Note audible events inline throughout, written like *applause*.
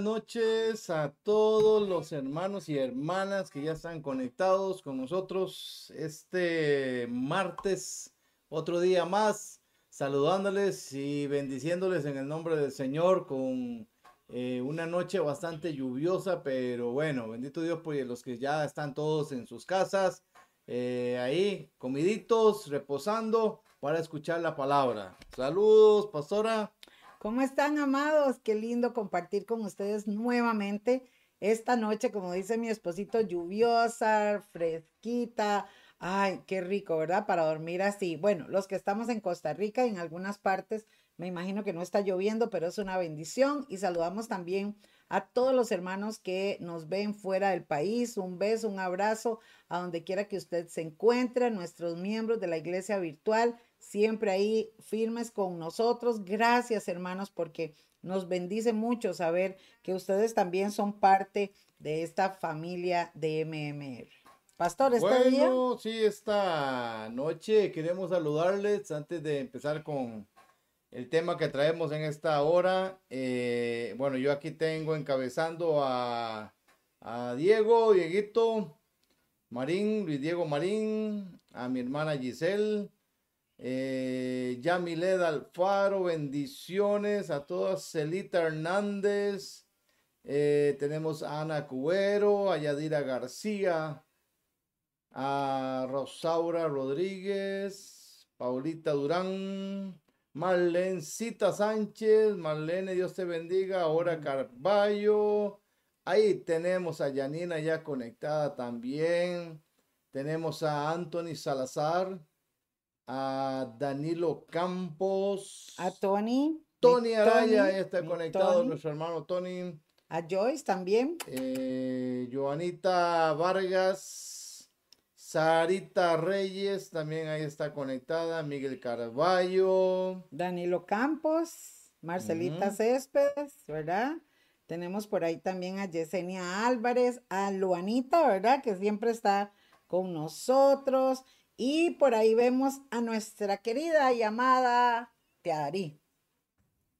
noches a todos los hermanos y hermanas que ya están conectados con nosotros este martes, otro día más, saludándoles y bendiciéndoles en el nombre del Señor con eh, una noche bastante lluviosa, pero bueno, bendito Dios por los que ya están todos en sus casas, eh, ahí, comiditos, reposando para escuchar la palabra. Saludos, pastora. ¿Cómo están, amados? Qué lindo compartir con ustedes nuevamente esta noche, como dice mi esposito, lluviosa, fresquita. Ay, qué rico, ¿verdad? Para dormir así. Bueno, los que estamos en Costa Rica, en algunas partes, me imagino que no está lloviendo, pero es una bendición. Y saludamos también a todos los hermanos que nos ven fuera del país. Un beso, un abrazo a donde quiera que usted se encuentre, nuestros miembros de la iglesia virtual siempre ahí firmes con nosotros. Gracias, hermanos, porque nos bendice mucho saber que ustedes también son parte de esta familia de MMR. Pastor, ¿está bueno, sí, esta noche queremos saludarles antes de empezar con el tema que traemos en esta hora. Eh, bueno, yo aquí tengo encabezando a, a Diego, Dieguito, Marín, Luis Diego Marín, a mi hermana Giselle, eh, Yamiled Alfaro, bendiciones a todas. Celita Hernández. Eh, tenemos a Ana Cubero, a Yadira García, a Rosaura Rodríguez, Paulita Durán, Marlencita Sánchez, Marlene, Dios te bendiga, ahora Carballo. Ahí tenemos a Yanina ya conectada también. Tenemos a Anthony Salazar a Danilo Campos, a Tony. Tony Araya está conectado, nuestro hermano Tony. A Joyce también. Eh, Joanita Vargas, Sarita Reyes también ahí está conectada, Miguel Carballo. Danilo Campos, Marcelita Céspedes, ¿verdad? Tenemos por ahí también a Yesenia Álvarez, a Luanita, ¿verdad? Que siempre está con nosotros. Y por ahí vemos a nuestra querida llamada Tearí.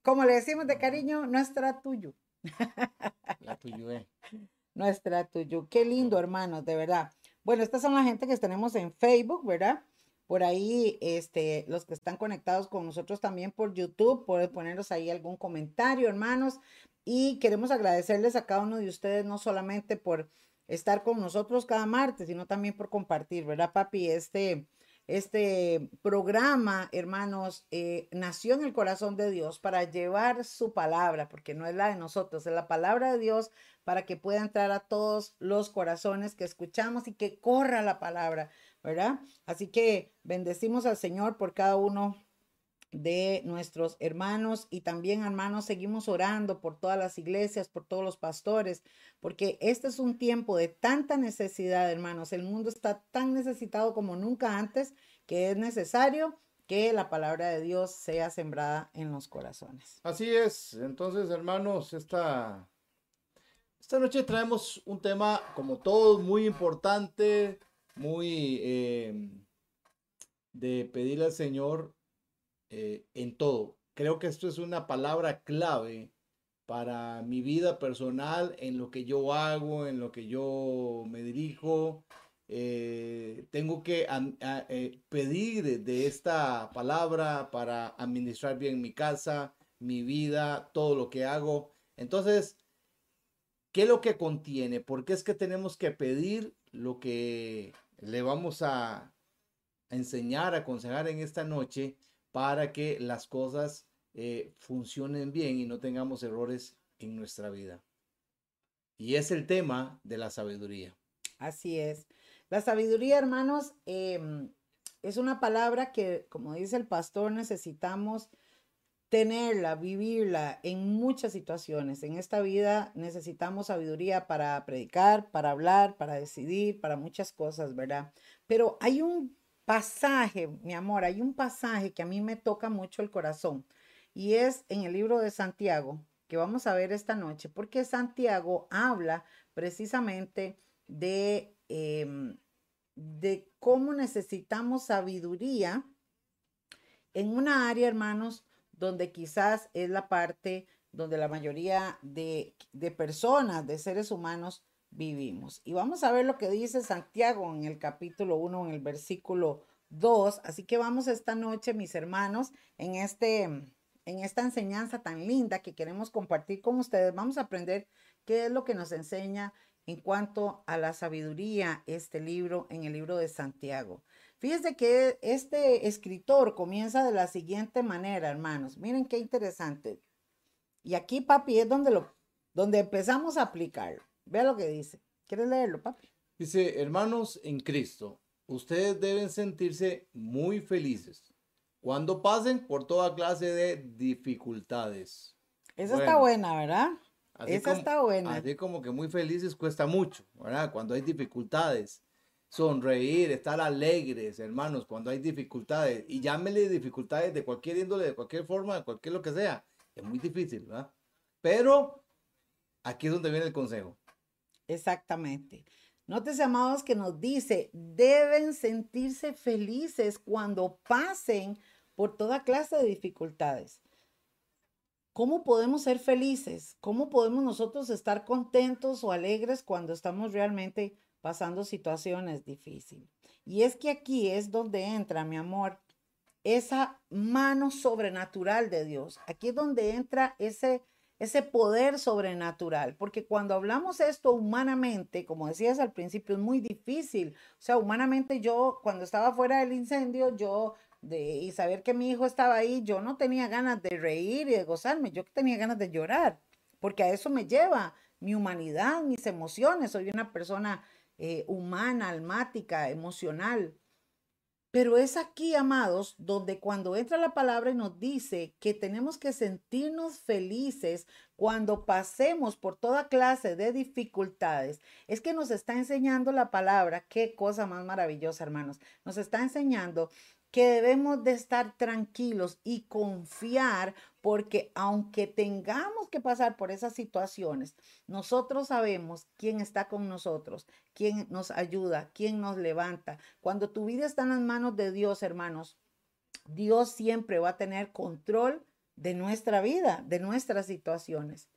Como le decimos de cariño, nuestra tuyo. *laughs* La tuyo, eh. Nuestra tuyo. Qué lindo, hermanos, de verdad. Bueno, estas son la gente que tenemos en Facebook, ¿verdad? Por ahí, este, los que están conectados con nosotros también por YouTube, pueden ponernos ahí algún comentario, hermanos. Y queremos agradecerles a cada uno de ustedes, no solamente por estar con nosotros cada martes, sino también por compartir, ¿verdad, papi? Este, este programa, hermanos, eh, nació en el corazón de Dios para llevar su palabra, porque no es la de nosotros, es la palabra de Dios para que pueda entrar a todos los corazones que escuchamos y que corra la palabra, ¿verdad? Así que bendecimos al Señor por cada uno de nuestros hermanos y también hermanos seguimos orando por todas las iglesias, por todos los pastores, porque este es un tiempo de tanta necesidad, hermanos. El mundo está tan necesitado como nunca antes que es necesario que la palabra de Dios sea sembrada en los corazones. Así es. Entonces, hermanos, esta, esta noche traemos un tema, como todos, muy importante, muy eh, de pedirle al Señor eh, en todo. Creo que esto es una palabra clave para mi vida personal, en lo que yo hago, en lo que yo me dirijo. Eh, tengo que eh, pedir de esta palabra para administrar bien mi casa, mi vida, todo lo que hago. Entonces, ¿qué es lo que contiene? ¿Por qué es que tenemos que pedir lo que le vamos a enseñar, aconsejar en esta noche? Para que las cosas eh, funcionen bien y no tengamos errores en nuestra vida. Y es el tema de la sabiduría. Así es. La sabiduría, hermanos, em, es una palabra que, como dice el pastor, necesitamos tenerla, vivirla en muchas situaciones. En esta vida necesitamos sabiduría para predicar, para hablar, para decidir, para muchas cosas, ¿verdad? Pero hay un pasaje, mi amor, hay un pasaje que a mí me toca mucho el corazón y es en el libro de Santiago que vamos a ver esta noche, porque Santiago habla precisamente de, em, de cómo necesitamos sabiduría en una área, hermanos, donde quizás es la parte donde la mayoría de, de personas, de seres humanos, vivimos. Y vamos a ver lo que dice Santiago en el capítulo 1, en el versículo 2. Así que vamos esta noche, mis hermanos, en, este, en esta enseñanza tan linda que queremos compartir con ustedes. Vamos a aprender qué es lo que nos enseña en cuanto a la sabiduría este libro, en el libro de Santiago. Fíjense que este escritor comienza de la siguiente manera, hermanos. Miren qué interesante. Y aquí, papi, es donde, lo, donde empezamos a aplicarlo. Vea lo que dice. ¿Quieres leerlo, papi? Dice, hermanos en Cristo, ustedes deben sentirse muy felices cuando pasen por toda clase de dificultades. Esa está buena, ¿verdad? Esa está buena. Así como que muy felices cuesta mucho, ¿verdad? Cuando hay dificultades. Sonreír, estar alegres, hermanos, cuando hay dificultades. Y llámele dificultades de cualquier índole, de cualquier forma, de cualquier lo que sea. Es muy difícil, ¿verdad? Pero aquí es donde viene el consejo. Exactamente. Nótese, amados, que nos dice, deben sentirse felices cuando pasen por toda clase de dificultades. ¿Cómo podemos ser felices? ¿Cómo podemos nosotros estar contentos o alegres cuando estamos realmente pasando situaciones difíciles? Y es que aquí es donde entra, mi amor, esa mano sobrenatural de Dios. Aquí es donde entra ese ese poder sobrenatural, porque cuando hablamos esto humanamente, como decías al principio, es muy difícil. O sea, humanamente yo, cuando estaba fuera del incendio, yo, de, y saber que mi hijo estaba ahí, yo no tenía ganas de reír y de gozarme, yo tenía ganas de llorar, porque a eso me lleva mi humanidad, mis emociones. Soy una persona eh, humana, almática, emocional. Pero es aquí, amados, donde cuando entra la palabra y nos dice que tenemos que sentirnos felices cuando pasemos por toda clase de dificultades, es que nos está enseñando la palabra, qué cosa más maravillosa, hermanos. Nos está enseñando que debemos de estar tranquilos y confiar porque aunque tengamos que pasar por esas situaciones, nosotros sabemos quién está con nosotros, quién nos ayuda, quién nos levanta. Cuando tu vida está en las manos de Dios, hermanos, Dios siempre va a tener control de nuestra vida, de nuestras situaciones.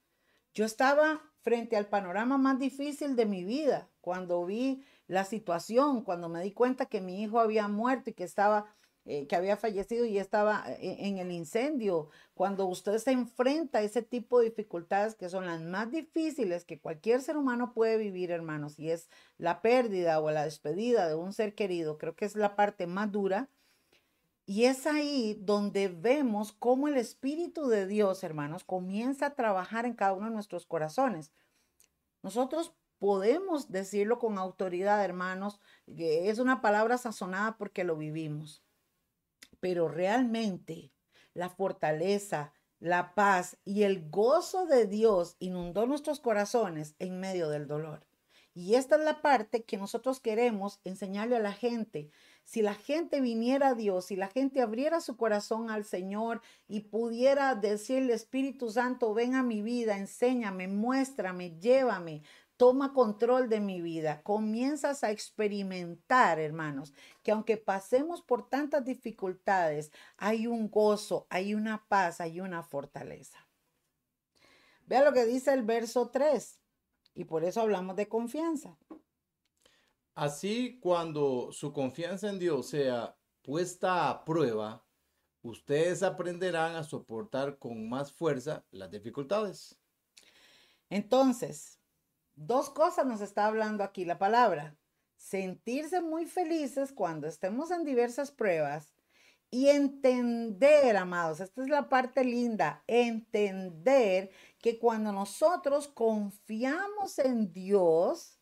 Yo estaba frente al panorama más difícil de mi vida cuando vi la situación, cuando me di cuenta que mi hijo había muerto y que estaba eh, que había fallecido y estaba eh, en, el incendio. Cuando usted se enfrenta a ese tipo de dificultades que son las más difíciles que cualquier ser humano puede vivir, hermanos, y es la pérdida o la despedida de un ser querido, creo que es la parte más dura. Y es ahí donde vemos cómo el Espíritu de Dios, hermanos, comienza a trabajar en cada uno de nuestros corazones. Nosotros podemos decirlo con autoridad, hermanos, que es una palabra sazonada porque lo vivimos pero realmente la fortaleza, la paz y el gozo de Dios inundó nuestros corazones en medio del dolor. Y esta es la parte que nosotros queremos enseñarle a la gente. Si la gente viniera a Dios, si la gente abriera su corazón al Señor y pudiera decirle, Espíritu Santo, ven a mi vida, enséñame, muéstrame, llévame, toma control de mi vida, comienzas a experimentar, hermanos, que aunque pasemos por tantas dificultades, hay un gozo, hay una paz, hay una fortaleza. Vea lo que dice el verso 3, y por eso hablamos de confianza. Así, cuando su confianza en Dios sea puesta a prueba, ustedes aprenderán a soportar con más fuerza las dificultades. Entonces, Dos cosas nos está hablando aquí la palabra. Sentirse muy felices cuando estemos en diversas pruebas y entender, amados, esta es la parte linda, entender que cuando nosotros confiamos en Dios,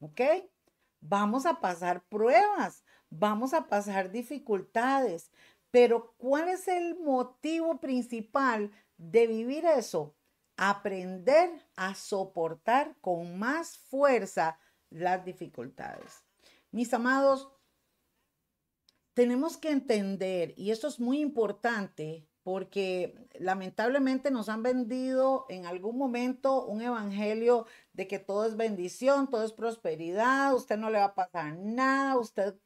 ¿ok? Vamos a pasar pruebas, vamos a pasar dificultades, pero ¿cuál es el motivo principal de vivir eso? Aprender a soportar con más fuerza las dificultades. Mis amados, tenemos que entender, y esto es muy importante, porque lamentablemente nos han vendido en algún momento un evangelio de que todo es bendición, todo es prosperidad, usted no le va a pasar nada, usted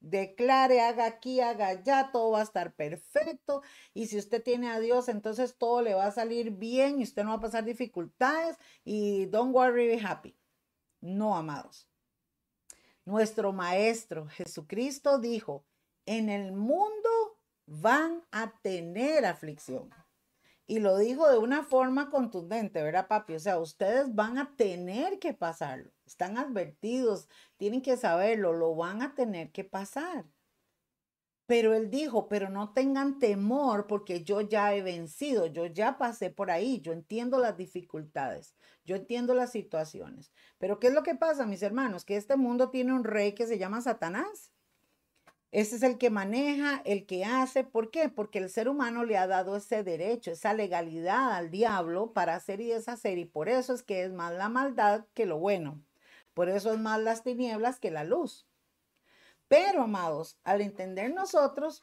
declare, haga aquí, haga allá, todo va a estar perfecto. Y si usted tiene a Dios, entonces todo le va a salir bien y usted no va a pasar dificultades y don't worry, be happy. No, amados. Nuestro Maestro Jesucristo dijo, en el mundo van a tener aflicción. Y lo dijo de una forma contundente, ¿verdad, papi? O sea, ustedes van a tener que pasarlo. Están advertidos, tienen que saberlo, lo van a tener que pasar. Pero él dijo, pero no tengan temor porque yo ya he vencido, yo ya pasé por ahí, yo entiendo las dificultades, yo entiendo las situaciones. Pero ¿qué es lo que pasa, mis hermanos? Que este mundo tiene un rey que se llama Satanás. Ese es el que maneja, el que hace. ¿Por qué? Porque el ser humano le ha dado ese derecho, esa legalidad al diablo para hacer y deshacer. Y por eso es que es más la maldad que lo bueno. Por eso es más las tinieblas que la luz. Pero, amados, al entender nosotros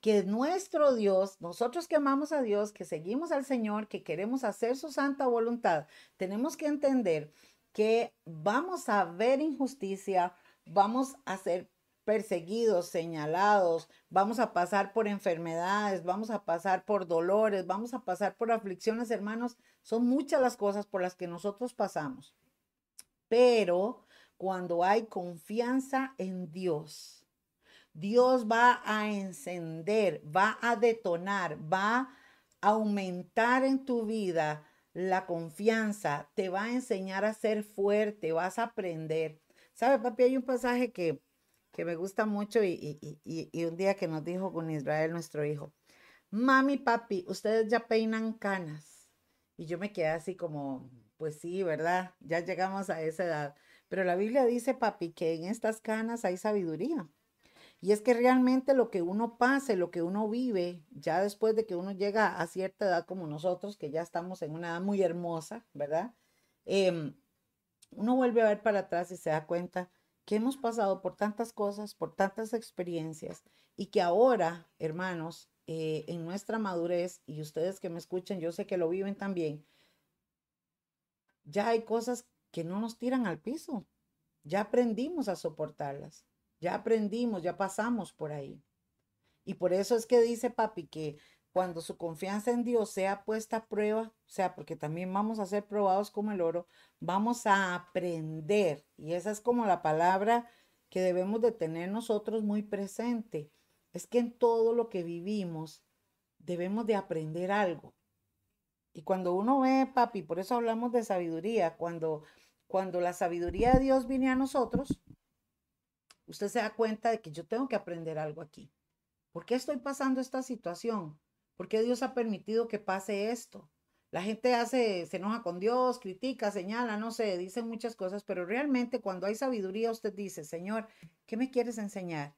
que nuestro Dios, nosotros que amamos a Dios, que seguimos al Señor, que queremos hacer su santa voluntad, tenemos que entender que vamos a ver injusticia, vamos a ser perseguidos, señalados, vamos a pasar por enfermedades, vamos a pasar por dolores, vamos a pasar por aflicciones, hermanos. Son muchas las cosas por las que nosotros pasamos. Pero cuando hay confianza en Dios, Dios va a encender, va a detonar, va a aumentar en tu vida la confianza, te va a enseñar a ser fuerte, vas a aprender. ¿Sabe, papi? Hay un pasaje que que me gusta mucho y, un día que nos dijo con Israel, nuestro hijo, mami, papi, ustedes ya peinan canas. Y yo me quedé así como, pues sí, ¿verdad? Ya llegamos a esa edad. Pero la Biblia dice, papi, que en estas canas hay sabiduría. Y es que realmente lo que uno pase, lo que uno vive, ya después de que uno llega a cierta edad como nosotros, que ya estamos en una edad muy hermosa, ¿verdad? Em, uno vuelve a ver para atrás y se da cuenta que hemos pasado por tantas cosas, por tantas experiencias y que ahora, hermanos, eh, en nuestra madurez, y ustedes que me escuchan, yo sé que lo viven también, ya hay cosas que no nos tiran al piso. Ya aprendimos a soportarlas. Ya aprendimos, ya pasamos por ahí. Y por eso es que dice papi que cuando su confianza en Dios sea puesta a prueba, o sea, porque también vamos a ser probados como el oro, vamos a aprender. Y esa es como la palabra que debemos de tener nosotros muy presente. Es que en todo lo que vivimos debemos de aprender algo. Y cuando uno ve, papi, por eso hablamos de sabiduría, cuando, cuando la sabiduría de Dios viene a nosotros, usted se da cuenta de que yo tengo que aprender algo aquí. ¿Por qué estoy pasando esta situación? ¿Por qué Dios ha permitido que pase esto? La gente hace, se enoja con Dios, critica, señala, no sé, dice muchas cosas, pero realmente cuando hay sabiduría usted dice, Señor, ¿qué me quieres enseñar?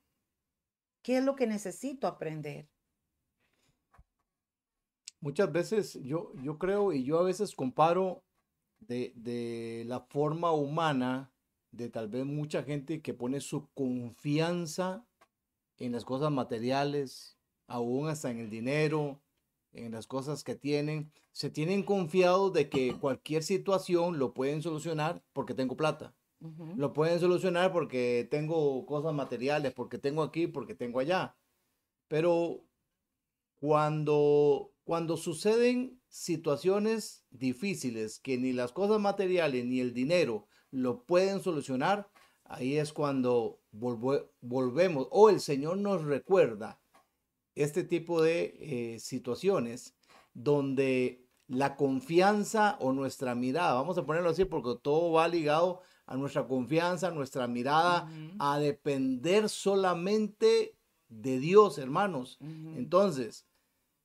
¿Qué es lo que necesito aprender? Muchas veces yo, yo creo y yo a veces comparo de, de la forma humana de tal vez mucha gente que pone su confianza en las cosas materiales, aún hasta en el dinero, en las cosas que tienen, se tienen confiados de que cualquier situación lo pueden solucionar porque tengo plata. Lo pueden solucionar porque tengo cosas materiales, porque tengo aquí, porque tengo allá. Pero cuando, cuando suceden situaciones difíciles que ni las cosas materiales ni el dinero lo pueden solucionar, ahí es cuando volvemos o el Señor nos recuerda este tipo de eh, situaciones donde la confianza o nuestra mirada, vamos a ponerlo así porque todo va ligado a nuestra confianza, a nuestra mirada, a depender solamente de Dios, hermanos. Entonces,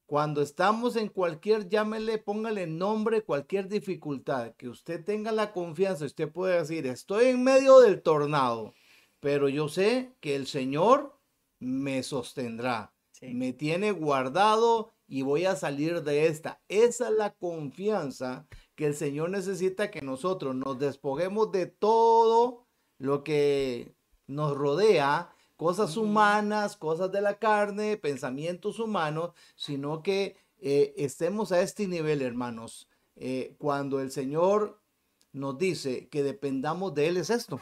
cuando estamos en cualquier, llámele, póngale nombre, cualquier dificultad, que usted tenga la confianza, usted puede decir, estoy en medio del tornado, pero yo sé que el Señor me sostendrá me tiene guardado y voy a salir de esta. Esa es la confianza que el Señor necesita que nosotros nos despoguemos de todo lo que nos rodea, cosas humanas, cosas de la carne, pensamientos humanos, sino que eh, estemos a este nivel, hermanos. Eh, cuando el Señor nos dice que dependamos de Él, es esto.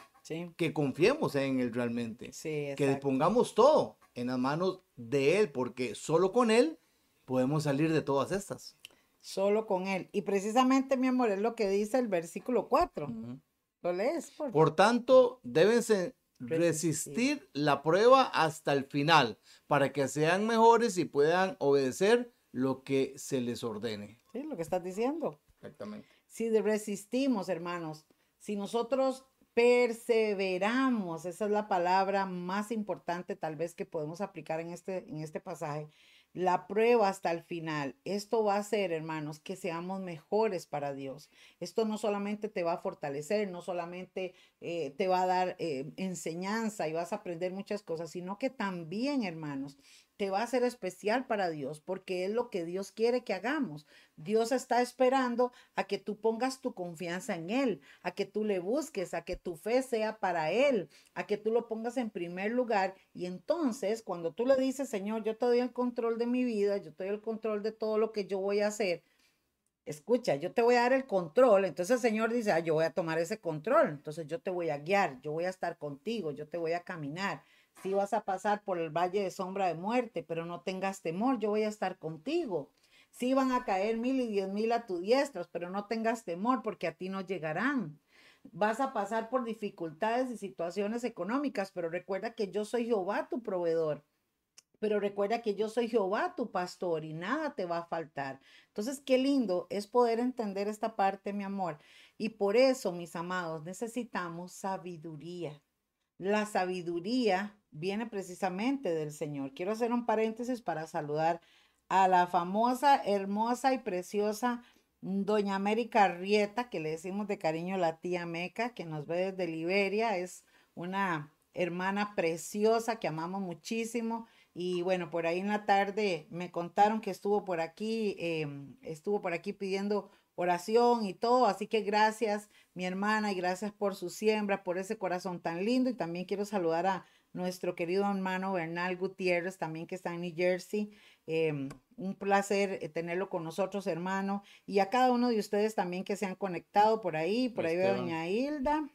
que confiemos en Él realmente. Sí, que pongamos todo en las manos de Él, porque solo con Él podemos salir de todas estas. Solo con Él. Y precisamente, mi amor, es lo que dice el versículo 4. ¿Lo lees? Por, tanto, deben resistir la prueba hasta el final, para que sean mejores y puedan obedecer lo que se les ordene. Sí, lo que estás diciendo. Exactamente. Si resistimos, hermanos, si nosotros perseveramos, esa es la palabra más importante tal vez que podemos aplicar en este, en este pasaje, la prueba hasta el final. Esto va a hacer, hermanos, que seamos mejores para Dios. Esto no solamente te va a fortalecer, no solamente eh, te va a dar eh, enseñanza y vas a aprender muchas cosas, sino que también, hermanos, te va a ser especial para Dios, porque es lo que Dios quiere que hagamos. Dios está esperando a que tú pongas tu confianza en Él, a que tú le busques, a que tu fe sea para Él, a que tú lo pongas en primer lugar. Y entonces, cuando tú le dices, Señor, yo te doy el control de mi vida, yo te doy el control de todo lo que yo voy a hacer, escucha, yo te voy a dar el control. Entonces el Señor dice, ah, yo voy a tomar ese control. Entonces yo te voy a guiar, yo voy a estar contigo, yo te voy a caminar. Si vas a pasar por el valle de sombra de muerte, pero no tengas temor, yo voy a estar contigo. Si van a caer mil y diez mil a tu diestros, pero no tengas temor porque a ti no llegarán. Vas a pasar por dificultades y situaciones económicas, pero recuerda que yo soy Jehová tu proveedor. Pero recuerda que yo soy Jehová tu pastor y nada te va a faltar. Entonces, qué lindo es poder entender esta parte, mi amor. Y por eso, mis amados, necesitamos sabiduría. La sabiduría viene precisamente del Señor. Quiero hacer un paréntesis para saludar a la famosa, hermosa y preciosa Doña América Rieta, que le decimos de cariño la tía Meca, que nos ve desde Liberia. Es una hermana preciosa que amamos muchísimo. Y bueno, por ahí en la tarde me contaron que estuvo por aquí, em, estuvo por aquí pidiendo oración y todo. Así que gracias, mi hermana, y gracias por su siembra, por ese corazón tan lindo. Y también quiero saludar a nuestro querido hermano Bernal Gutiérrez, también que está en New Jersey. Em, un placer eh, tenerlo con nosotros, hermano. Y a cada uno de ustedes también que se han conectado por ahí. Por ahí veo a doña Hilda.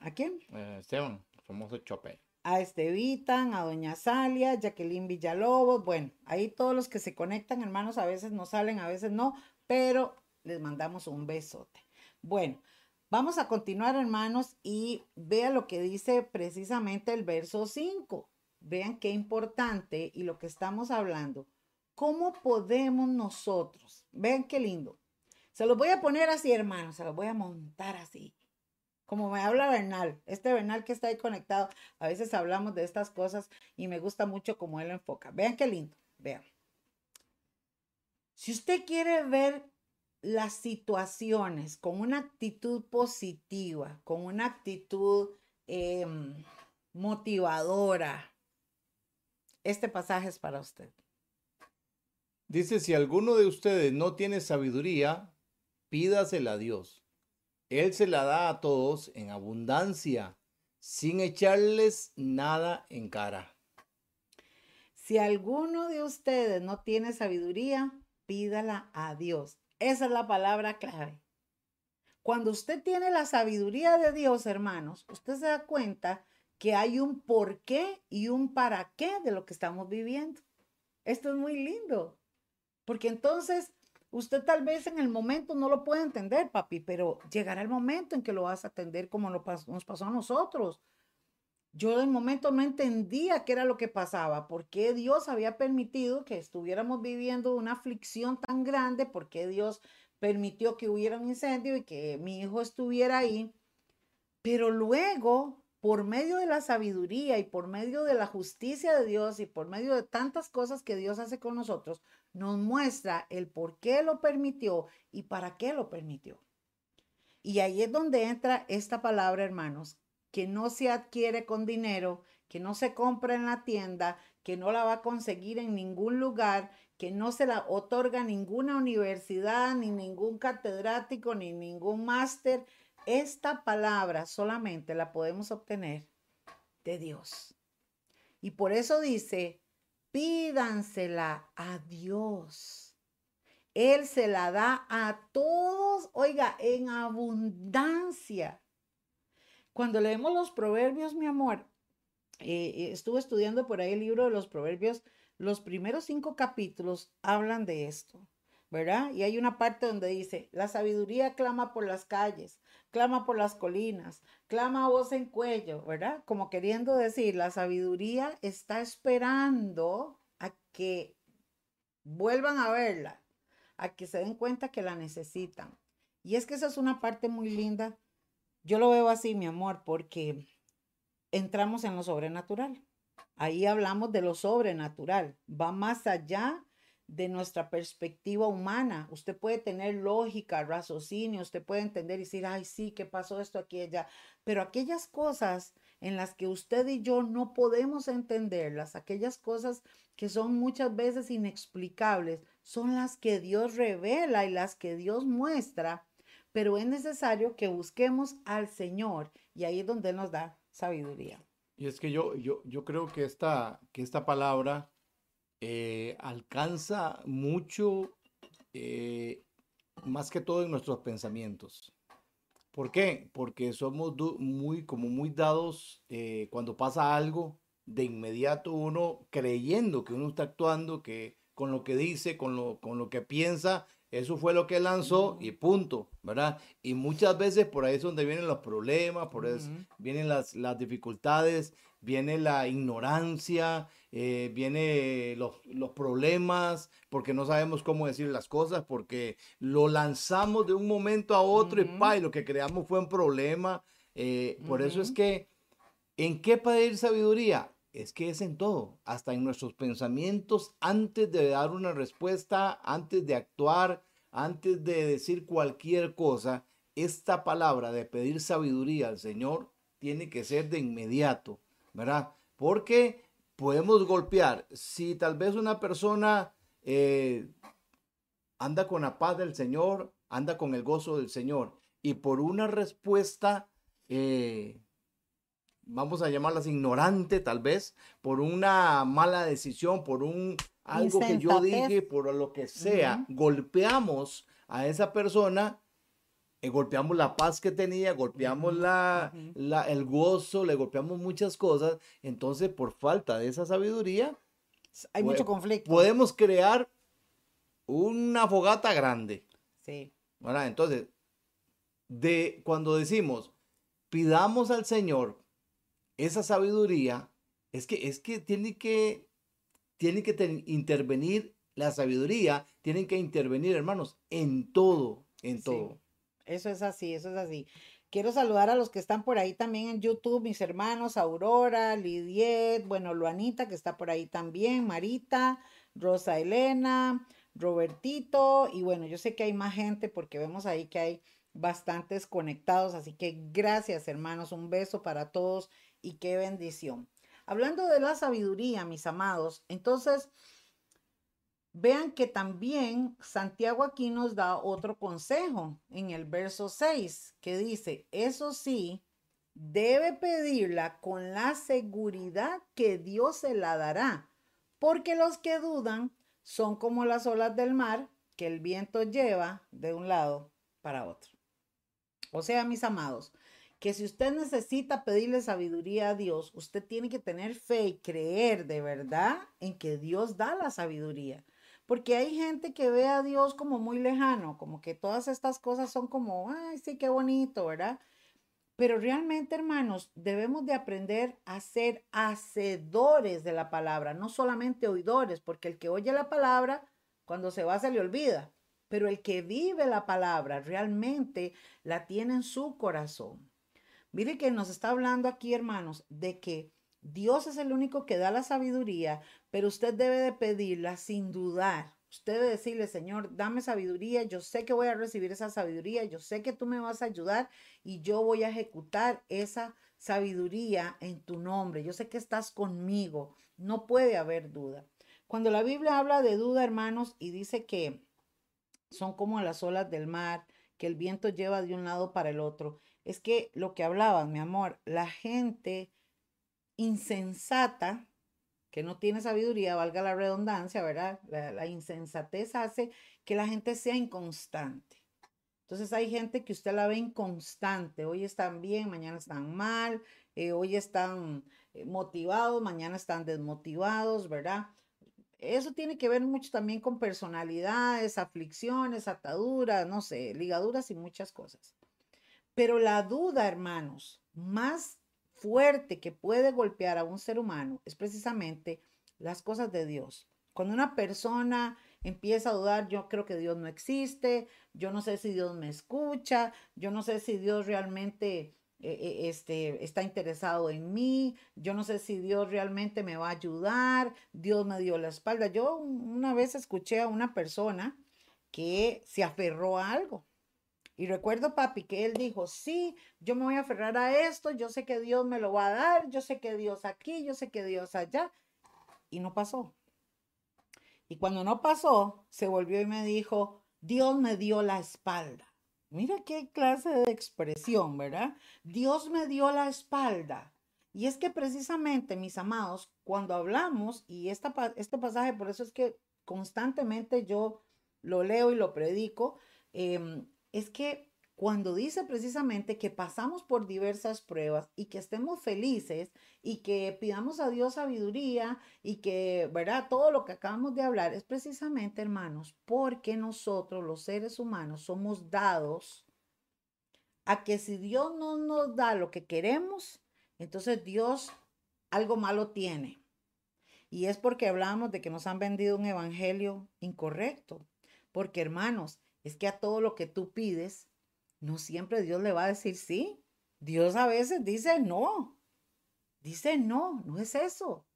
¿A quién? Eh, Esteban, famoso Chope. A Estevitan, a doña Salia, Jacqueline Villalobos. Bueno, ahí todos los que se conectan, hermanos, a veces no salen, a veces no, pero les mandamos un besote. Bueno, vamos a continuar, hermanos, y vea lo que dice precisamente el verso 5. Vean qué importante y lo que estamos hablando. ¿Cómo podemos nosotros? Vean qué lindo. Se los voy a poner así, hermanos, se los voy a montar así. Como me habla Bernal, este Bernal que está ahí conectado, a veces hablamos de estas cosas y me gusta mucho cómo él enfoca. Vean qué lindo, vean. Si usted quiere ver las situaciones con una actitud positiva, con una actitud em, motivadora, este pasaje es para usted. Dice, si alguno de ustedes no tiene sabiduría, pídasela a Dios. Él se la da a todos en abundancia, sin echarles nada en cara. Si alguno de ustedes no tiene sabiduría, pídala a Dios. Esa es la palabra clave. Cuando usted tiene la sabiduría de Dios, hermanos, usted se da cuenta que hay un por qué y un para qué de lo que estamos viviendo. Esto es muy lindo, porque entonces usted tal vez en el momento no lo puede entender, papi, pero llegará el momento en que lo vas a atender como nos pasó a nosotros. Yo el momento no entendía qué era lo que pasaba, por qué Dios había permitido que estuviéramos viviendo una aflicción tan grande, por qué Dios permitió que hubiera un incendio y que mi hijo estuviera ahí. Pero luego, por medio de la sabiduría y por medio de la justicia de Dios y por medio de tantas cosas que Dios hace con nosotros, nos muestra el por qué lo permitió y para qué lo permitió. Y ahí es donde entra esta palabra, hermanos, que no se adquiere con dinero, que no se compra en la tienda, que no la va a conseguir en ningún lugar, que no se la otorga ninguna universidad, ni ningún catedrático, ni ningún máster. Esta palabra solamente la podemos obtener de Dios. Y por eso dice, pídansela a Dios. Él se la da a todos, oiga, en abundancia. Cuando leemos los proverbios, mi amor, eh, eh, estuve estudiando por ahí el libro de los proverbios, los primeros cinco capítulos hablan de esto, ¿verdad? Y hay una parte donde dice, la sabiduría clama por las calles, clama por las colinas, clama a voz en cuello, ¿verdad? Como queriendo decir, la sabiduría está esperando a que vuelvan a verla, a que se den cuenta que la necesitan. Y es que esa es una parte muy linda. Yo lo veo así, mi amor, porque entramos en lo sobrenatural. Ahí hablamos de lo sobrenatural. Va más allá de nuestra perspectiva humana. Usted puede tener lógica, raciocinio, usted puede entender y decir, ay, sí, ¿qué pasó esto aquí allá? Pero aquellas cosas en las que usted y yo no podemos entenderlas, aquellas cosas que son muchas veces inexplicables, son las que Dios revela y las que Dios muestra, pero es necesario que busquemos al Señor y ahí es donde nos da sabiduría. Y es que yo, yo, yo creo que esta, que esta palabra eh, alcanza mucho, eh, más que todo en nuestros pensamientos. ¿Por qué? Porque somos muy, como muy dados eh, cuando pasa algo, de inmediato uno creyendo que uno está actuando, que con lo que dice, con lo, con lo que piensa, eso fue lo que lanzó y punto, ¿verdad? Y muchas veces por ahí es donde vienen los problemas, por eso vienen las, las dificultades, viene la ignorancia, eh, viene los, los, problemas, porque no sabemos cómo decir las cosas, porque lo lanzamos de un momento a otro y, pa, y lo que creamos fue un problema. Eh, por eso es que, ¿en qué pedir sabiduría? Es que es en todo, hasta en nuestros pensamientos, antes de dar una respuesta, antes de actuar, antes de decir cualquier cosa, esta palabra de pedir sabiduría al Señor tiene que ser de inmediato, ¿verdad? Porque podemos golpear. Si tal vez una persona eh, anda con la paz del Señor, anda con el gozo del Señor, y por una respuesta, eh, vamos a llamarlas ignorante tal vez, por una mala decisión, por un algo que yo dije, por lo que sea, golpeamos a esa persona, eh, golpeamos la paz que tenía, golpeamos la, el gozo, le golpeamos muchas cosas. Entonces, por falta de esa sabiduría, hay mucho conflicto. Podemos crear una fogata grande. Sí. Entonces, de cuando decimos, pidamos al Señor esa sabiduría, es que, es que tiene que, tiene que intervenir la sabiduría, tienen que intervenir, hermanos, en todo, en todo. Eso es así, eso es así. Quiero saludar a los que están por ahí también en YouTube, mis hermanos, Aurora, Lidiet, bueno, Luanita, que está por ahí también, Marita, Rosa Elena, Robertito, y bueno, yo sé que hay más gente porque vemos ahí que hay bastantes conectados, así que gracias hermanos, un beso para todos y qué bendición. Hablando de la sabiduría, mis amados, entonces Vean que también Santiago aquí nos da otro consejo en el verso 6, que dice, eso sí, debe pedirla con la seguridad que Dios se la dará, porque los que dudan son como las olas del mar que el viento lleva de un lado para otro. O sea, mis amados, que si usted necesita pedirle sabiduría a Dios, usted tiene que tener fe y creer de verdad en que Dios da la sabiduría. Porque hay gente que ve a Dios como muy lejano, como que todas estas cosas son como, ay, sí, qué bonito, ¿verdad? Pero realmente, hermanos, debemos de aprender a ser hacedores de la palabra, no solamente oidores, porque el que oye la palabra, cuando se va se le olvida, pero el que vive la palabra realmente la tiene en su corazón. Mire que nos está hablando aquí, hermanos, de que Dios es el único que da la sabiduría, pero usted debe de pedirla sin dudar. Usted decirle, Señor, dame sabiduría, yo sé que voy a recibir esa sabiduría, yo sé que tú me vas a ayudar y yo voy a ejecutar esa sabiduría en tu nombre. Yo sé que estás conmigo, no puede haber duda. Cuando la Biblia habla de duda, hermanos, y dice que son como las olas del mar, que el viento lleva de un lado para el otro, es que lo que hablaban, mi amor, la gente insensata, que no tiene sabiduría, valga la redundancia, ¿verdad? La, insensatez hace que la gente sea inconstante. Entonces hay gente que usted la ve inconstante, hoy están bien, mañana están mal, eh, hoy están eh, motivados, mañana están desmotivados, ¿verdad? Eso tiene que ver mucho también con personalidades, aflicciones, ataduras, no sé, ligaduras y muchas cosas. Pero la duda, hermanos, más fuerte que puede golpear a un ser humano es precisamente las cosas de Dios. Cuando una persona empieza a dudar, yo creo que Dios no existe, yo no sé si Dios me escucha, yo no sé si Dios realmente eh, eh, este, está interesado en mí, yo no sé si Dios realmente me va a ayudar, Dios me dio la espalda. Yo una vez escuché a una persona que se aferró a algo. Y recuerdo, papi, que él dijo, sí, yo me voy a aferrar a esto, yo sé que Dios me lo va a dar, yo sé que Dios aquí, yo sé que Dios allá. Y no pasó. Y cuando no pasó, se volvió y me dijo, Dios me dio la espalda. Mira qué clase de expresión, ¿verdad? Dios me dio la espalda. Y es que precisamente, mis amados, cuando hablamos, y esta, este pasaje, por eso es que constantemente yo lo leo y lo predico, em, es que cuando dice precisamente que pasamos por diversas pruebas y que estemos felices y que pidamos a Dios sabiduría y que, ¿verdad? Todo lo que acabamos de hablar es precisamente, hermanos, porque nosotros los seres humanos somos dados a que si Dios no nos da lo que queremos, entonces Dios algo malo tiene. Y es porque hablamos de que nos han vendido un evangelio incorrecto. Porque, hermanos, es que a todo lo que tú pides, no siempre Dios le va a decir sí. Dios a veces dice no. Dice no, no es eso.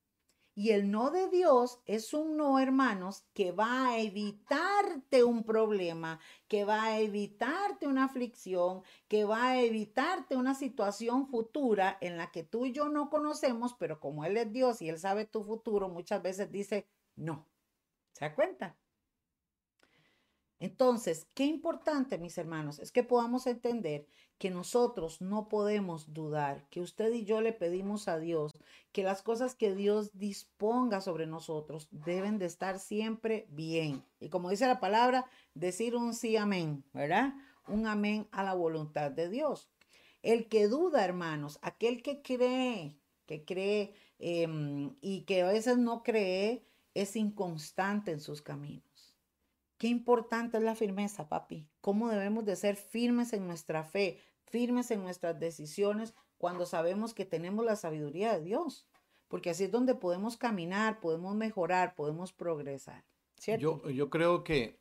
Y el no de Dios es un no, hermanos, que va a evitarte un problema, que va a evitarte una aflicción, que va a evitarte una situación futura en la que tú y yo no conocemos, pero como Él es Dios y Él sabe tu futuro, muchas veces dice no. ¿Se da cuenta? Entonces, qué importante, mis hermanos, es que podamos entender que nosotros no podemos dudar, que usted y yo le pedimos a Dios que las cosas que Dios disponga sobre nosotros deben de estar siempre bien. Y como dice la palabra, decir un sí amén, ¿verdad? Un amén a la voluntad de Dios. El que duda, hermanos, aquel que cree, que cree em, y que a veces no cree, es inconstante en sus caminos. Qué importante es la firmeza, papi. Cómo debemos de ser firmes en nuestra fe, firmes en nuestras decisiones cuando sabemos que tenemos la sabiduría de Dios. Porque así es donde podemos caminar, podemos mejorar, podemos progresar. Yo, yo creo que,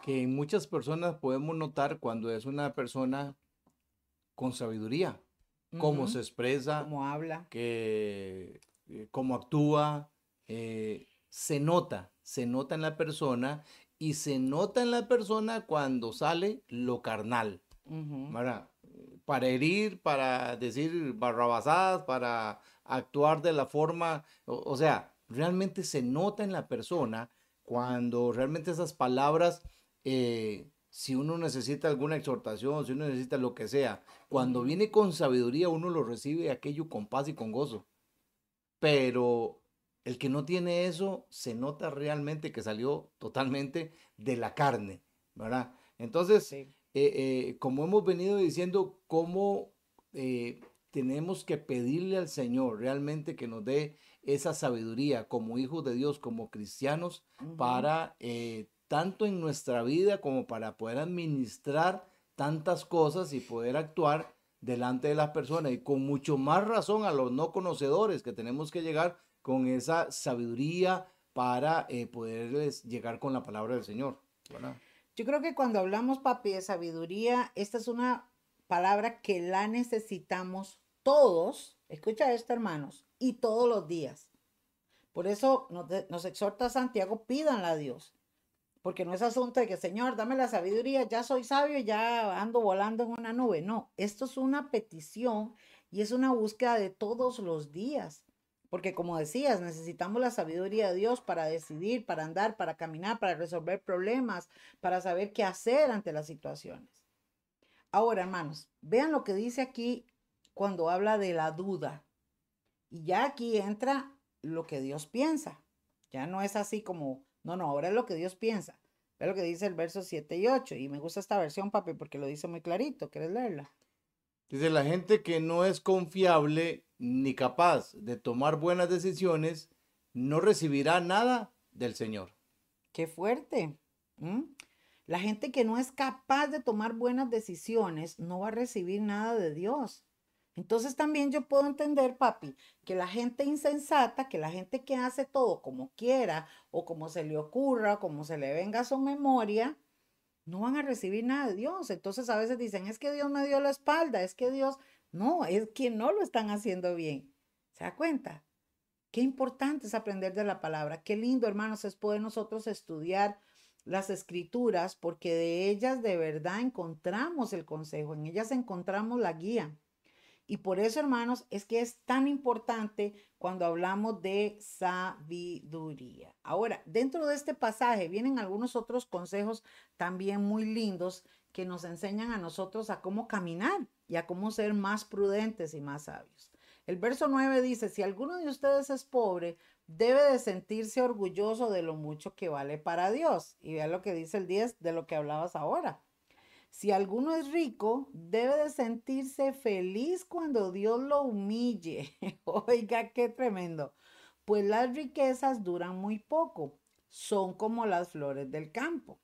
que muchas personas podemos notar cuando es una persona con sabiduría, cómo se expresa, cómo habla, que, eh, cómo actúa, eh, se nota se nota en la persona y se nota en la persona cuando sale lo carnal. Para herir, para decir barrabasadas, para actuar de la forma, o, sea, realmente se nota en la persona cuando realmente esas palabras, eh, si uno necesita alguna exhortación, si uno necesita lo que sea, cuando viene con sabiduría uno lo recibe aquello con paz y con gozo. Pero el que no tiene eso se nota realmente que salió totalmente de la carne, ¿verdad? Entonces, eh, eh, como hemos venido diciendo, cómo eh, tenemos que pedirle al Señor realmente que nos dé esa sabiduría como hijos de Dios, como cristianos, para tanto en nuestra vida como para poder administrar tantas cosas y poder actuar delante de las personas y con mucho más razón a los no conocedores que tenemos que llegar con esa sabiduría para eh, poderles llegar con la palabra del Señor. Yo creo que cuando hablamos, papi, de sabiduría, esta es una palabra que la necesitamos todos, escucha esto, hermanos, y todos los días. Por eso nos, exhorta Santiago, pídanla a Dios. Porque no es asunto de que, Señor, dame la sabiduría, ya soy sabio, ya ando volando en una nube. No, esto es una petición y es una búsqueda de todos los días. Porque como decías, necesitamos la sabiduría de Dios para decidir, para andar, para caminar, para resolver problemas, para saber qué hacer ante las situaciones. Ahora, hermanos, vean lo que dice aquí cuando habla de la duda. Y ya aquí entra lo que Dios piensa. Ya no es así como, no, no, ahora es lo que Dios piensa. Ve lo que dice el verso 7 y 8. Y me gusta esta versión, papi, porque lo dice muy clarito. ¿Quieres leerla? Dice, la gente que no es confiable ni capaz de tomar buenas decisiones, no recibirá nada del Señor. Qué fuerte. La gente que no es capaz de tomar buenas decisiones no va a recibir nada de Dios. Entonces también yo puedo entender, papi, que la gente insensata, que la gente que hace todo como quiera o como se le ocurra, como se le venga a su memoria, no van a recibir nada de Dios. Entonces a veces dicen, es que Dios me dio la espalda, es que Dios, no, es que no lo están haciendo bien. ¿Se da cuenta? Qué importante es aprender de la palabra. Qué lindo, hermanos, es poder nosotros estudiar las escrituras porque de ellas de verdad encontramos el consejo, en ellas encontramos la guía. Y por eso, hermanos, es que es tan importante cuando hablamos de sabiduría. Ahora, dentro de este pasaje vienen algunos otros consejos también muy lindos que nos enseñan a nosotros a cómo caminar y a cómo ser más prudentes y más sabios. El verso 9 dice, si alguno de ustedes es pobre, debe de sentirse orgulloso de lo mucho que vale para Dios. Y vea lo que dice el 10 de lo que hablabas ahora. Si alguno es rico, debe de sentirse feliz cuando Dios lo humille. *laughs* Oiga, qué tremendo. Pues las riquezas duran muy poco. Son como las flores del campo.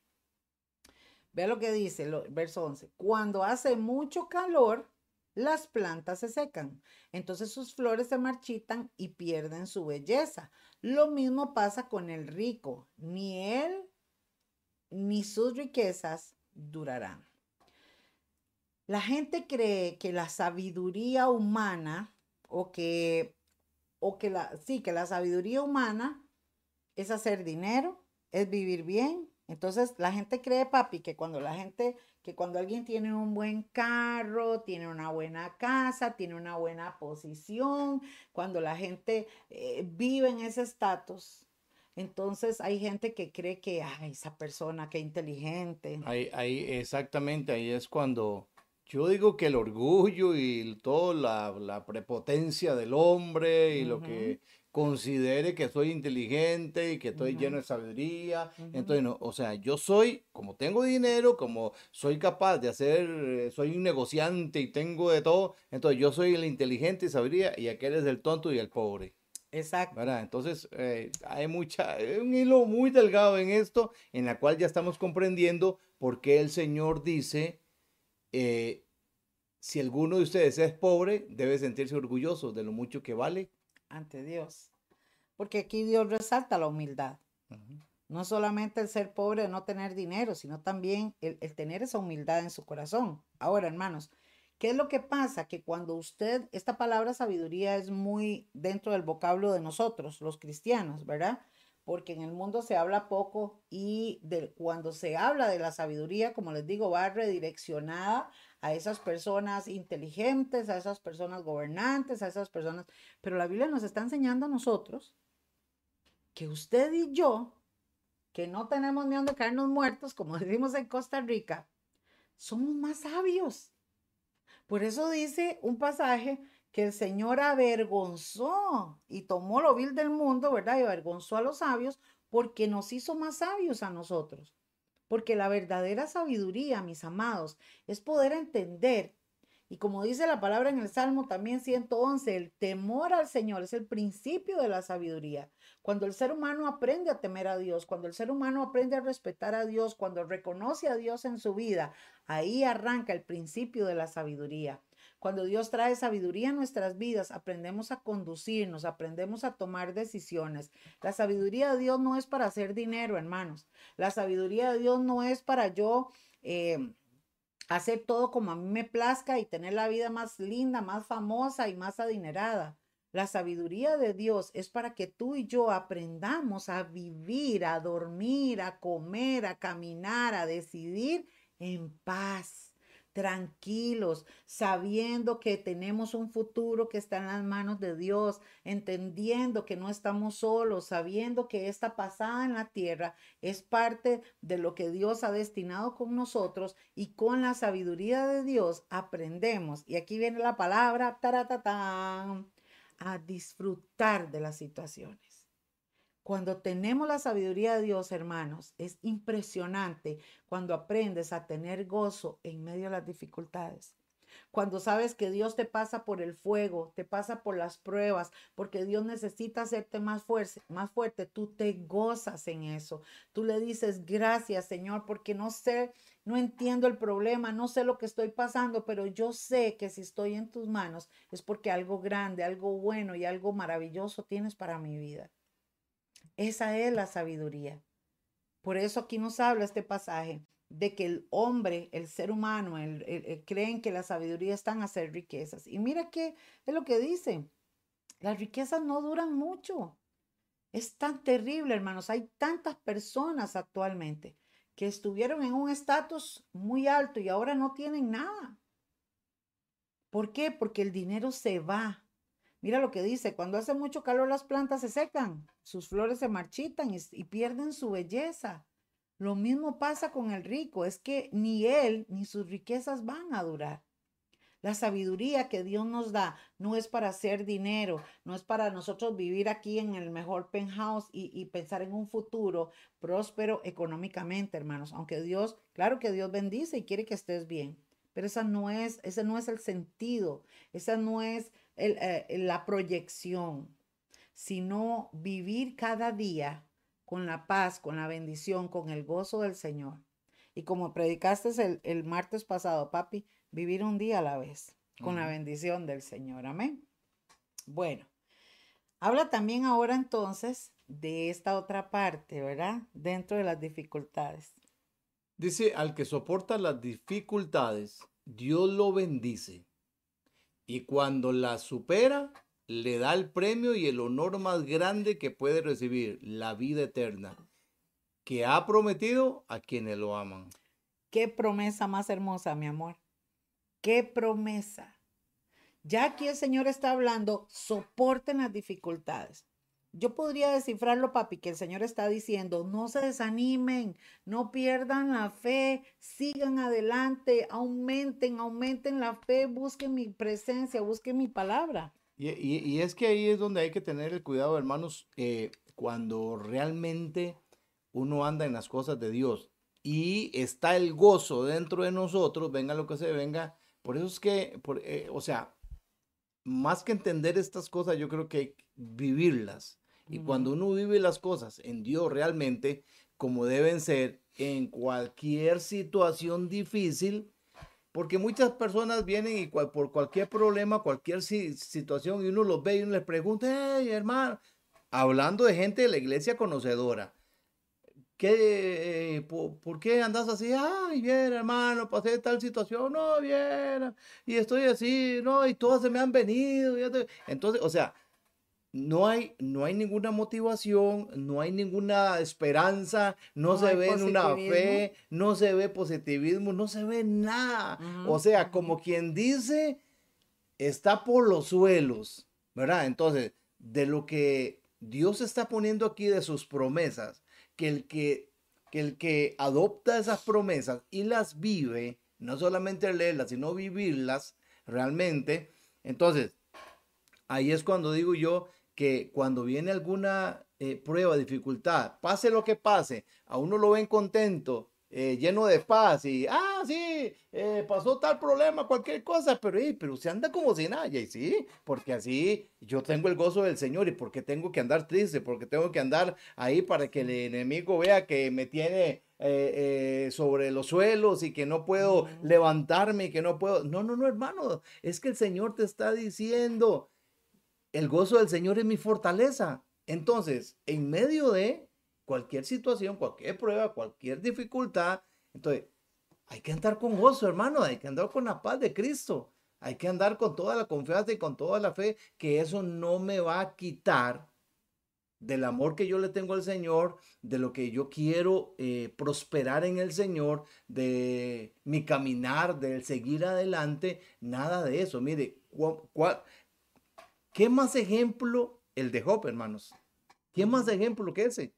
Ve lo que dice, el verso 11. Cuando hace mucho calor, las plantas se secan. Entonces sus flores se marchitan y pierden su belleza. Lo mismo pasa con el rico. Ni él ni sus riquezas durarán. La gente cree que la sabiduría humana o que, o que la, sí, que la sabiduría humana es hacer dinero, es vivir bien. Entonces la gente cree, papi, que cuando la gente, que cuando alguien tiene un buen carro, tiene una buena casa, tiene una buena posición, cuando la gente eh, vive en ese estatus, entonces hay gente que cree que, ay, esa persona, qué inteligente. Ahí, ahí, exactamente, ahí es cuando yo digo que el orgullo y toda la, prepotencia del hombre y lo que considere que soy inteligente y que estoy lleno de sabiduría. Entonces, no, o sea, yo soy, como tengo dinero, como soy capaz de hacer, eh, soy un negociante y tengo de todo, entonces yo soy el inteligente y sabiduría y aquel es el tonto y el pobre. Exacto. ¿verdad? Entonces, eh, hay mucha, un hilo muy delgado en esto, en la cual ya estamos comprendiendo por qué el Señor dice eh, si alguno de ustedes es pobre, debe sentirse orgulloso de lo mucho que vale. Ante Dios. Porque aquí Dios resalta la humildad. No solamente el ser pobre, no tener dinero, sino también el, el, tener esa humildad en su corazón. Ahora, hermanos, ¿qué es lo que pasa? Que cuando usted, esta palabra sabiduría es muy dentro del vocablo de nosotros, los cristianos, ¿verdad? Porque en el mundo se habla poco y de, cuando se habla de la sabiduría, como les digo, va redireccionada a esas personas inteligentes, a esas personas gobernantes, a esas personas, pero la Biblia nos está enseñando a nosotros que usted y yo, que no tenemos ni donde caernos muertos, como *laughs* decimos en Costa Rica, somos más sabios. Por eso dice un pasaje que el Señor avergonzó y tomó lo vil del mundo, ¿verdad? Y avergonzó a los sabios porque nos hizo más sabios a nosotros. Porque la verdadera sabiduría, mis amados, es poder entender. Y como dice la palabra en el Salmo también 111, el temor al Señor es el principio de la sabiduría. Cuando el ser humano aprende a temer a Dios, cuando el ser humano aprende a respetar a Dios, cuando reconoce a Dios en su vida, ahí arranca el principio de la sabiduría. Cuando Dios trae sabiduría a nuestras vidas, aprendemos a conducirnos, aprendemos a tomar decisiones. La sabiduría de Dios no es para hacer dinero, hermanos. La sabiduría de Dios no es para yo eh, hacer todo como a mí me plazca y tener la vida más linda, más famosa y más adinerada. La sabiduría de Dios es para que tú y yo aprendamos a vivir, a dormir, a comer, a caminar, a decidir en paz tranquilos, sabiendo que tenemos un futuro que está en las manos de Dios, entendiendo que no estamos solos, sabiendo que esta pasada en la tierra es parte de lo que Dios ha destinado con nosotros y con la sabiduría de Dios aprendemos. Y aquí viene la palabra, taratatán, a disfrutar de las situaciones. Cuando tenemos la sabiduría de Dios, hermanos, es impresionante cuando aprendes a tener gozo en medio de las dificultades. Cuando sabes que Dios te pasa por el fuego, te pasa por las pruebas, porque Dios necesita hacerte más fuerte, más fuerte, tú te gozas en eso. Tú le dices, "Gracias, Señor, porque no sé, no entiendo el problema, no sé lo que estoy pasando, pero yo sé que si estoy en tus manos es porque algo grande, algo bueno y algo maravilloso tienes para mi vida." Esa es la sabiduría. Por eso aquí nos habla este pasaje de que el hombre, el ser humano, el, creen que la sabiduría está en hacer riquezas. Y mira qué es lo que dice. Las riquezas no duran mucho. Es tan terrible, hermanos. Hay tantas personas actualmente que estuvieron en un estatus muy alto y ahora no tienen nada. ¿Por qué? Porque el dinero se va. Mira lo que dice, cuando hace mucho calor las plantas se secan, sus flores se marchitan y, pierden su belleza. Lo mismo pasa con el rico, es que ni él ni sus riquezas van a durar. La sabiduría que Dios nos da no es para hacer dinero, no es para nosotros vivir aquí en el mejor penthouse y, y, pensar en un futuro próspero económicamente, hermanos. Aunque Dios, claro que Dios bendice y quiere que estés bien, pero esa no es, ese no es el sentido, esa no es eh, la proyección, sino vivir cada día con la paz, con la bendición, con el gozo del Señor. Y como predicaste el, el martes pasado, papi, vivir un día a la vez, con la bendición del Señor. Amén. Bueno, habla también ahora entonces de esta otra parte, ¿verdad? Dentro de las dificultades. Dice, al que soporta las dificultades, Dios lo bendice. Y cuando las supera, le da el premio y el honor más grande que puede recibir, la vida eterna, que ha prometido a quienes lo aman. Qué promesa más hermosa, mi amor. Qué promesa. Ya aquí el Señor está hablando, soporten las dificultades. Yo podría descifrarlo, papi, que el Señor está diciendo, no se desanimen, no pierdan la fe, sigan adelante, aumenten, aumenten la fe, busquen mi presencia, busquen mi palabra. Y, es que ahí es donde hay que tener el cuidado, hermanos, eh, cuando realmente uno anda en las cosas de Dios y está el gozo dentro de nosotros, venga lo que se venga. Por eso es que, por, eh, o sea, más que entender estas cosas, yo creo que vivirlas. Y cuando uno vive las cosas en Dios realmente, como deben ser, en cualquier situación difícil, porque muchas personas vienen y por cualquier problema, cualquier situación, y uno los ve y uno les pregunta, hey, hermano, hablando de gente de la iglesia conocedora. ¿Qué, por, qué andas así? Ay, bien, hermano, pasé tal situación, no, bien, y estoy así, no, y todas se me han venido. Entonces, o sea, no hay, no hay ninguna motivación, no hay ninguna esperanza, no, se ve una fe, no se ve positivismo, no se ve nada. o sea, como quien dice, está por los suelos, ¿verdad? Entonces, de lo que Dios está poniendo aquí de sus promesas, que el que, que el que adopta esas promesas y las vive, no solamente leerlas, sino vivirlas realmente, entonces, ahí es cuando digo yo que cuando viene alguna eh, prueba, dificultad, pase lo que pase, a uno lo ven contento, eh, lleno de paz y, ah, sí, eh, pasó tal problema, cualquier cosa, pero, pero se anda como si nada, y sí, porque así yo tengo el gozo del Señor y porque tengo que andar triste, porque tengo que andar ahí para que el enemigo vea que me tiene sobre los suelos y que no puedo levantarme y que no puedo. No, no, no, hermano, es que el Señor te está diciendo, el gozo del Señor es mi fortaleza. Entonces, en medio de cualquier situación, cualquier prueba, cualquier dificultad, entonces, hay que andar con gozo, hermano, hay que andar con la paz de Cristo. Hay que andar con toda la confianza y con toda la fe, que eso no me va a quitar del amor que yo le tengo al Señor, de lo que yo quiero eh, prosperar en el Señor, de mi caminar, del seguir adelante, nada de eso. Mire, ¿cuál, ¿Qué más ejemplo el de Job, hermanos? ¿Qué más ejemplo que ese?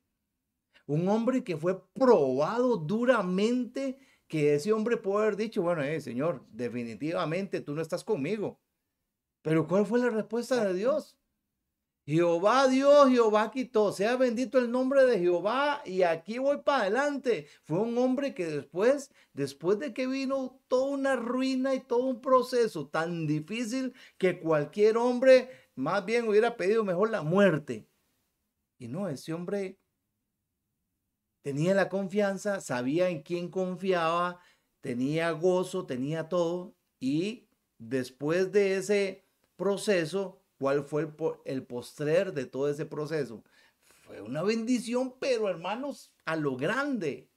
Un hombre que fue probado duramente, que ese hombre puede haber dicho, bueno, eh, Señor, definitivamente tú no estás conmigo. Pero ¿cuál fue la respuesta de Dios? Jehová Dios, Jehová quitó, sea bendito el nombre de Jehová y aquí voy para adelante. Fue un hombre que después, después de que vino toda una ruina y todo un proceso tan difícil que cualquier hombre más bien hubiera pedido mejor la muerte. Y no, ese hombre tenía la confianza, sabía en quién confiaba, tenía gozo, tenía todo y después de ese proceso ¿Cuál fue el, postrer de todo ese proceso? Fue una bendición, pero hermanos, a lo grande.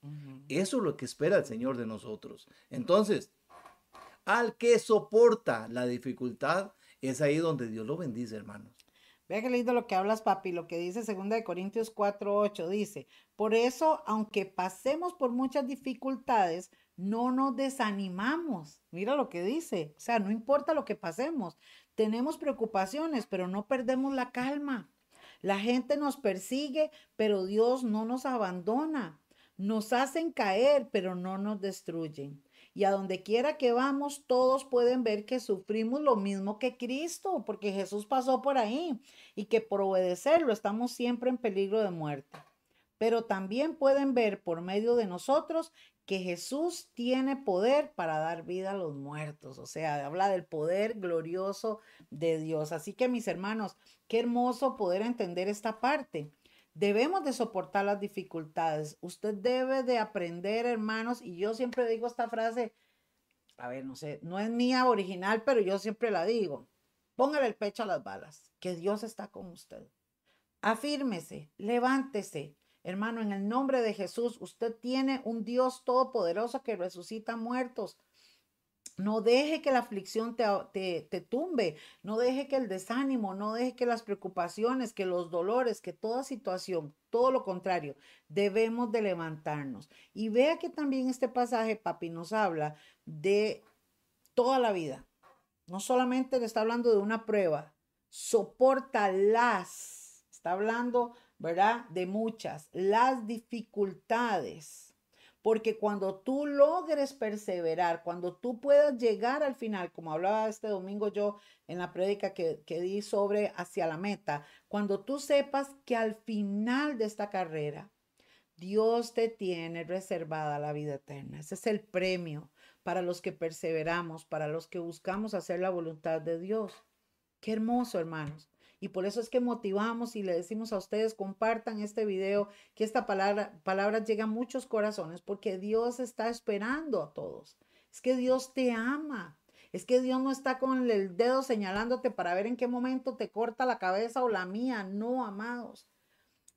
Eso es lo que espera el Señor de nosotros. Entonces, al que soporta la dificultad, es ahí donde Dios lo bendice, hermanos. Vea que leído lo que hablas, papi, lo que dice 2 Corintios 4, 8, dice, por eso, aunque pasemos por muchas dificultades, no nos desanimamos. Mira lo que dice, o sea, no importa lo que pasemos, tenemos preocupaciones, pero no perdemos la calma. La gente nos persigue, pero Dios no nos abandona. Nos hacen caer, pero no nos destruyen. Y a donde quiera que vamos, todos pueden ver que sufrimos lo mismo que Cristo, porque Jesús pasó por ahí y que por obedecerlo estamos siempre en peligro de muerte. Pero también pueden ver por medio de nosotros que Jesús tiene poder para dar vida a los muertos. O sea, habla del poder glorioso de Dios. Así que mis hermanos, qué hermoso poder entender esta parte. Debemos de soportar las dificultades. Usted debe de aprender, hermanos, y yo siempre digo esta frase, a ver, no sé, no es mía original, pero yo siempre la digo. Póngale el pecho a las balas, que Dios está con usted. Afírmese, levántese, Hermano, en el nombre de Jesús, usted tiene un Dios todopoderoso que resucita muertos. No deje que la aflicción te, te, tumbe, no deje que el desánimo, no deje que las preocupaciones, que los dolores, que toda situación, todo lo contrario, debemos de levantarnos. Y vea que también este pasaje, papi, nos habla de toda la vida. No solamente le está hablando de una prueba, soporta las, está hablando ¿verdad? De muchas, las dificultades. Porque cuando tú logres perseverar, cuando tú puedas llegar al final, como hablaba este domingo yo en la prédica que, que di sobre hacia la meta, cuando tú sepas que al final de esta carrera, Dios te tiene reservada la vida eterna. Ese es el premio para los que perseveramos, para los que buscamos hacer la voluntad de Dios. Qué hermoso, hermanos. Y por eso es que motivamos y le decimos a ustedes, compartan este video, que esta palabra, llega a muchos corazones, porque Dios está esperando a todos. Es que Dios te ama. Es que Dios no está con el dedo señalándote para ver en qué momento te corta la cabeza o la mía. No, amados.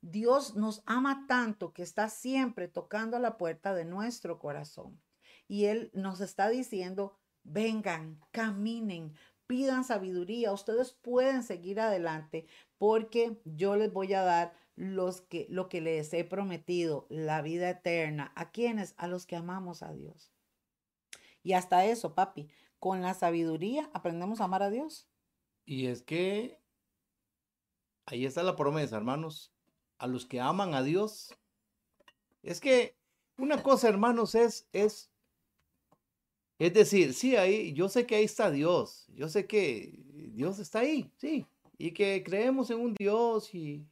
Dios nos ama tanto que está siempre tocando a la puerta de nuestro corazón. Y Él nos está diciendo, vengan, caminen, pidan sabiduría, ustedes pueden seguir adelante porque yo les voy a dar los que, lo que les he prometido, la vida eterna. ¿A quienes? A los que amamos a Dios. Y hasta eso, papi, con la sabiduría aprendemos a amar a Dios. Y es que ahí está la promesa, hermanos. A los que aman a Dios. Es que una cosa, hermanos, es, es es decir, sí, ahí, yo sé que ahí está Dios, yo sé que Dios está ahí, sí, y que creemos en un Dios y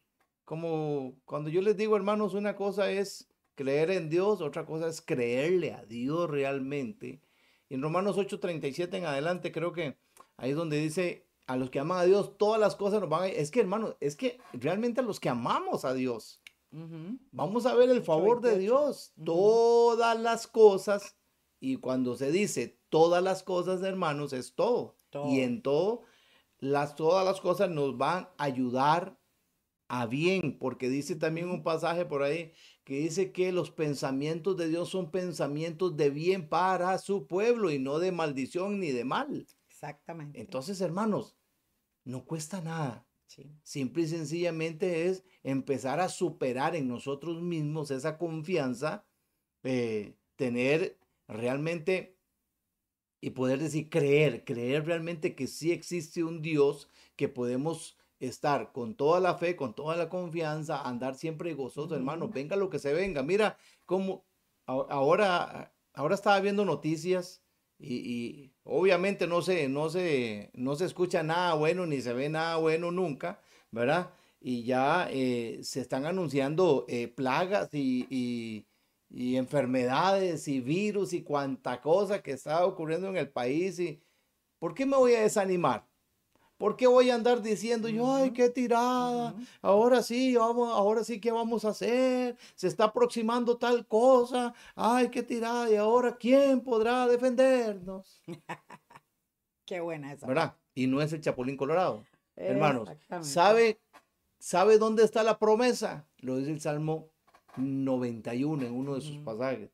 como cuando yo les digo, hermanos, una cosa es creer en Dios, otra cosa es creerle a Dios realmente. en Romanos 8:37 en adelante creo que ahí es donde dice, a los que aman a Dios, todas las cosas nos van a... Es que, hermanos, es que realmente a los que amamos a Dios, vamos a ver el favor de Dios. Todas las cosas y cuando se dice todas las cosas, hermanos, es todo. Y en todo, las, todas las cosas nos van a ayudar a bien, porque dice también un pasaje por ahí que dice que los pensamientos de Dios son pensamientos de bien para su pueblo y no de maldición ni de mal. Exactamente. Entonces, hermanos, no cuesta nada. Simple y sencillamente es empezar a superar en nosotros mismos esa confianza, eh, tener realmente y poder decir, creer, creer realmente que sí existe un Dios, que podemos estar con toda la fe, con toda la confianza, andar siempre gozoso, hermano, venga lo que se venga. Mira cómo ahora, ahora estaba viendo noticias y, obviamente no se, no, se, no se escucha nada bueno ni se ve nada bueno nunca, ¿verdad? Y ya eh, se están anunciando eh, plagas y, y, y, enfermedades y virus y cuanta cosa que está ocurriendo en el país. Y, ¿Por qué me voy a desanimar? ¿Por qué voy a andar diciendo yo, ay, qué tirada? Ahora sí, vamos, ahora sí, ¿qué vamos a hacer? Se está aproximando tal cosa. Ay, qué tirada. ¿Y ahora quién podrá defendernos? *laughs* qué buena esa. ¿Verdad? Y no es el Chapulín Colorado. Hermanos, ¿sabe, ¿sabe dónde está la promesa? Lo dice el Salmo 91 en uno de sus pasajes.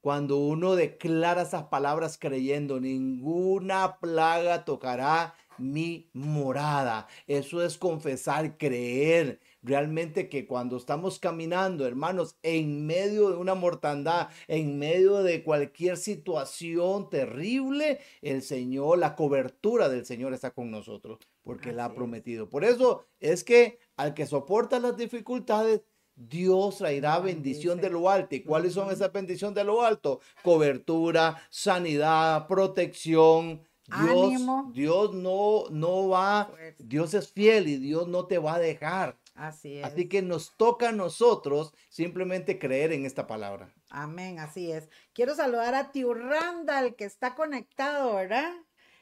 Cuando uno declara esas palabras creyendo, ninguna plaga tocará mi morada. Eso es confesar, creer realmente que cuando estamos caminando, hermanos, en medio de una mortandad, en medio de cualquier situación terrible, el Señor, la cobertura del Señor está con nosotros, porque la ha prometido. Por eso es que al que soporta las dificultades, Dios traerá bendición de lo alto. ¿Y cuáles son esas bendiciones de lo alto? Cobertura, sanidad, protección, Dios, Dios no, no va, Dios es fiel y Dios no te va a dejar. Así es. Así que nos toca a nosotros simplemente creer en esta palabra. Amén, así es. Quiero saludar a Tío Randall que está conectado, ¿verdad?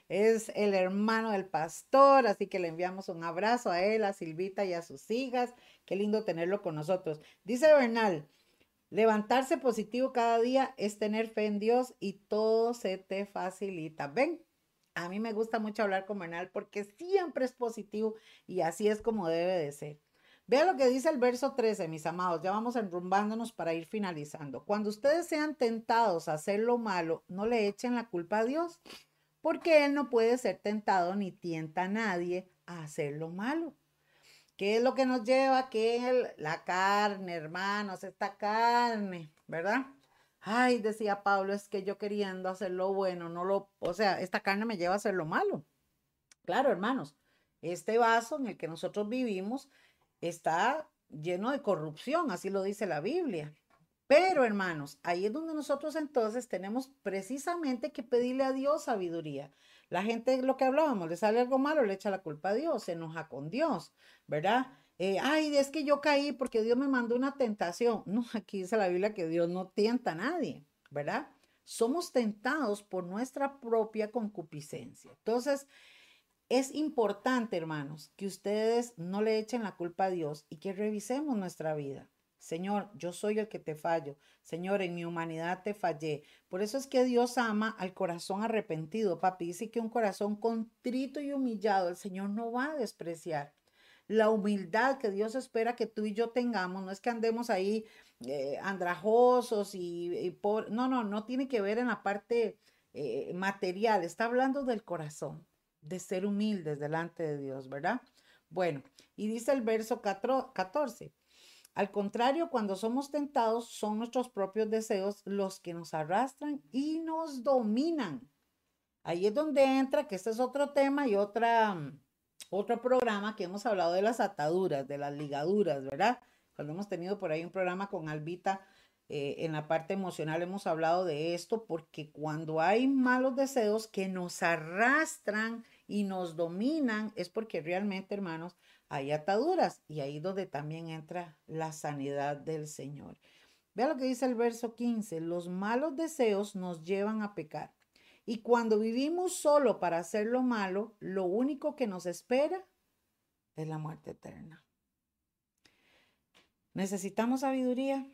Es el hermano del pastor, así que le enviamos un abrazo a él, a Silvita y a sus hijas. Qué lindo tenerlo con nosotros. Dice Bernal, levantarse positivo cada día es tener fe en Dios y todo se te facilita. Ven, a mí me gusta mucho hablar con Bernal porque siempre es positivo y así es como debe de ser. Vea lo que dice el verso 13, mis amados. Ya vamos enrumbándonos para ir finalizando. Cuando ustedes sean tentados a hacer lo malo, no le echen la culpa a Dios, porque Él no puede ser tentado ni tienta a nadie a hacer lo malo. ¿Qué es lo que nos lleva? Que la carne, hermanos, esta carne, ¿verdad? Ay, decía Pablo, es que yo queriendo hacer lo bueno, no lo, o sea, esta carne me lleva a hacer lo malo. Claro, hermanos, este vaso en el que nosotros vivimos está lleno de corrupción, así lo dice la Biblia. Pero, hermanos, ahí es donde nosotros entonces tenemos precisamente que pedirle a Dios sabiduría. La gente, lo que hablábamos, le sale algo malo, le echa la culpa a Dios, se enoja con Dios, ¿verdad? Eh, ay, es que yo caí porque Dios me mandó una tentación. No, *laughs* aquí dice la Biblia que Dios no tienta a nadie, ¿verdad? Somos tentados por nuestra propia concupiscencia. Entonces, es importante, hermanos, que ustedes no le echen la culpa a Dios y que revisemos nuestra vida. Señor, yo soy el que te fallo. Señor, en mi humanidad te fallé. Por eso es que Dios ama al corazón arrepentido. Papi dice que un corazón contrito y humillado el Señor no va a despreciar la humildad que Dios espera que tú y yo tengamos. No es que andemos ahí eh, andrajosos y, por... No, no, no tiene que ver en la parte eh, material. Está hablando del corazón, de ser humildes delante de Dios, ¿verdad? Bueno, y dice el verso 14. Al contrario, cuando somos tentados, son nuestros propios deseos los que nos arrastran y nos dominan. Ahí es donde entra, que este es otro tema y otra otro programa que hemos hablado de las ataduras, de las ligaduras, ¿verdad? Cuando hemos tenido por ahí un programa con Albita eh, en la parte emocional hemos hablado de esto porque cuando hay malos deseos que nos arrastran y nos dominan es porque realmente, hermanos, hay ataduras y ahí donde también entra la sanidad del Señor. Vea lo que dice el verso 15, los malos deseos nos llevan a pecar. Y cuando vivimos solo para hacer lo malo, lo único que nos espera es la muerte eterna. Necesitamos sabiduría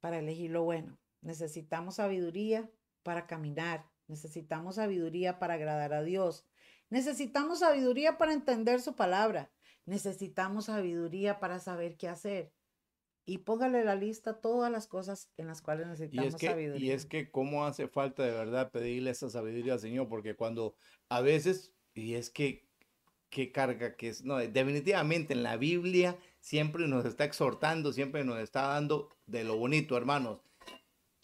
para elegir lo bueno. Necesitamos sabiduría para caminar. Necesitamos sabiduría para agradar a Dios. Necesitamos sabiduría para entender su palabra. Necesitamos sabiduría para saber qué hacer y póngale la lista todas las cosas en las cuales necesitamos sabiduría. Y es que cómo hace falta de verdad pedirle esa sabiduría al Señor, porque cuando a veces, y es que qué carga que es, no, definitivamente en la Biblia siempre nos está exhortando, siempre nos está dando de lo bonito, hermanos.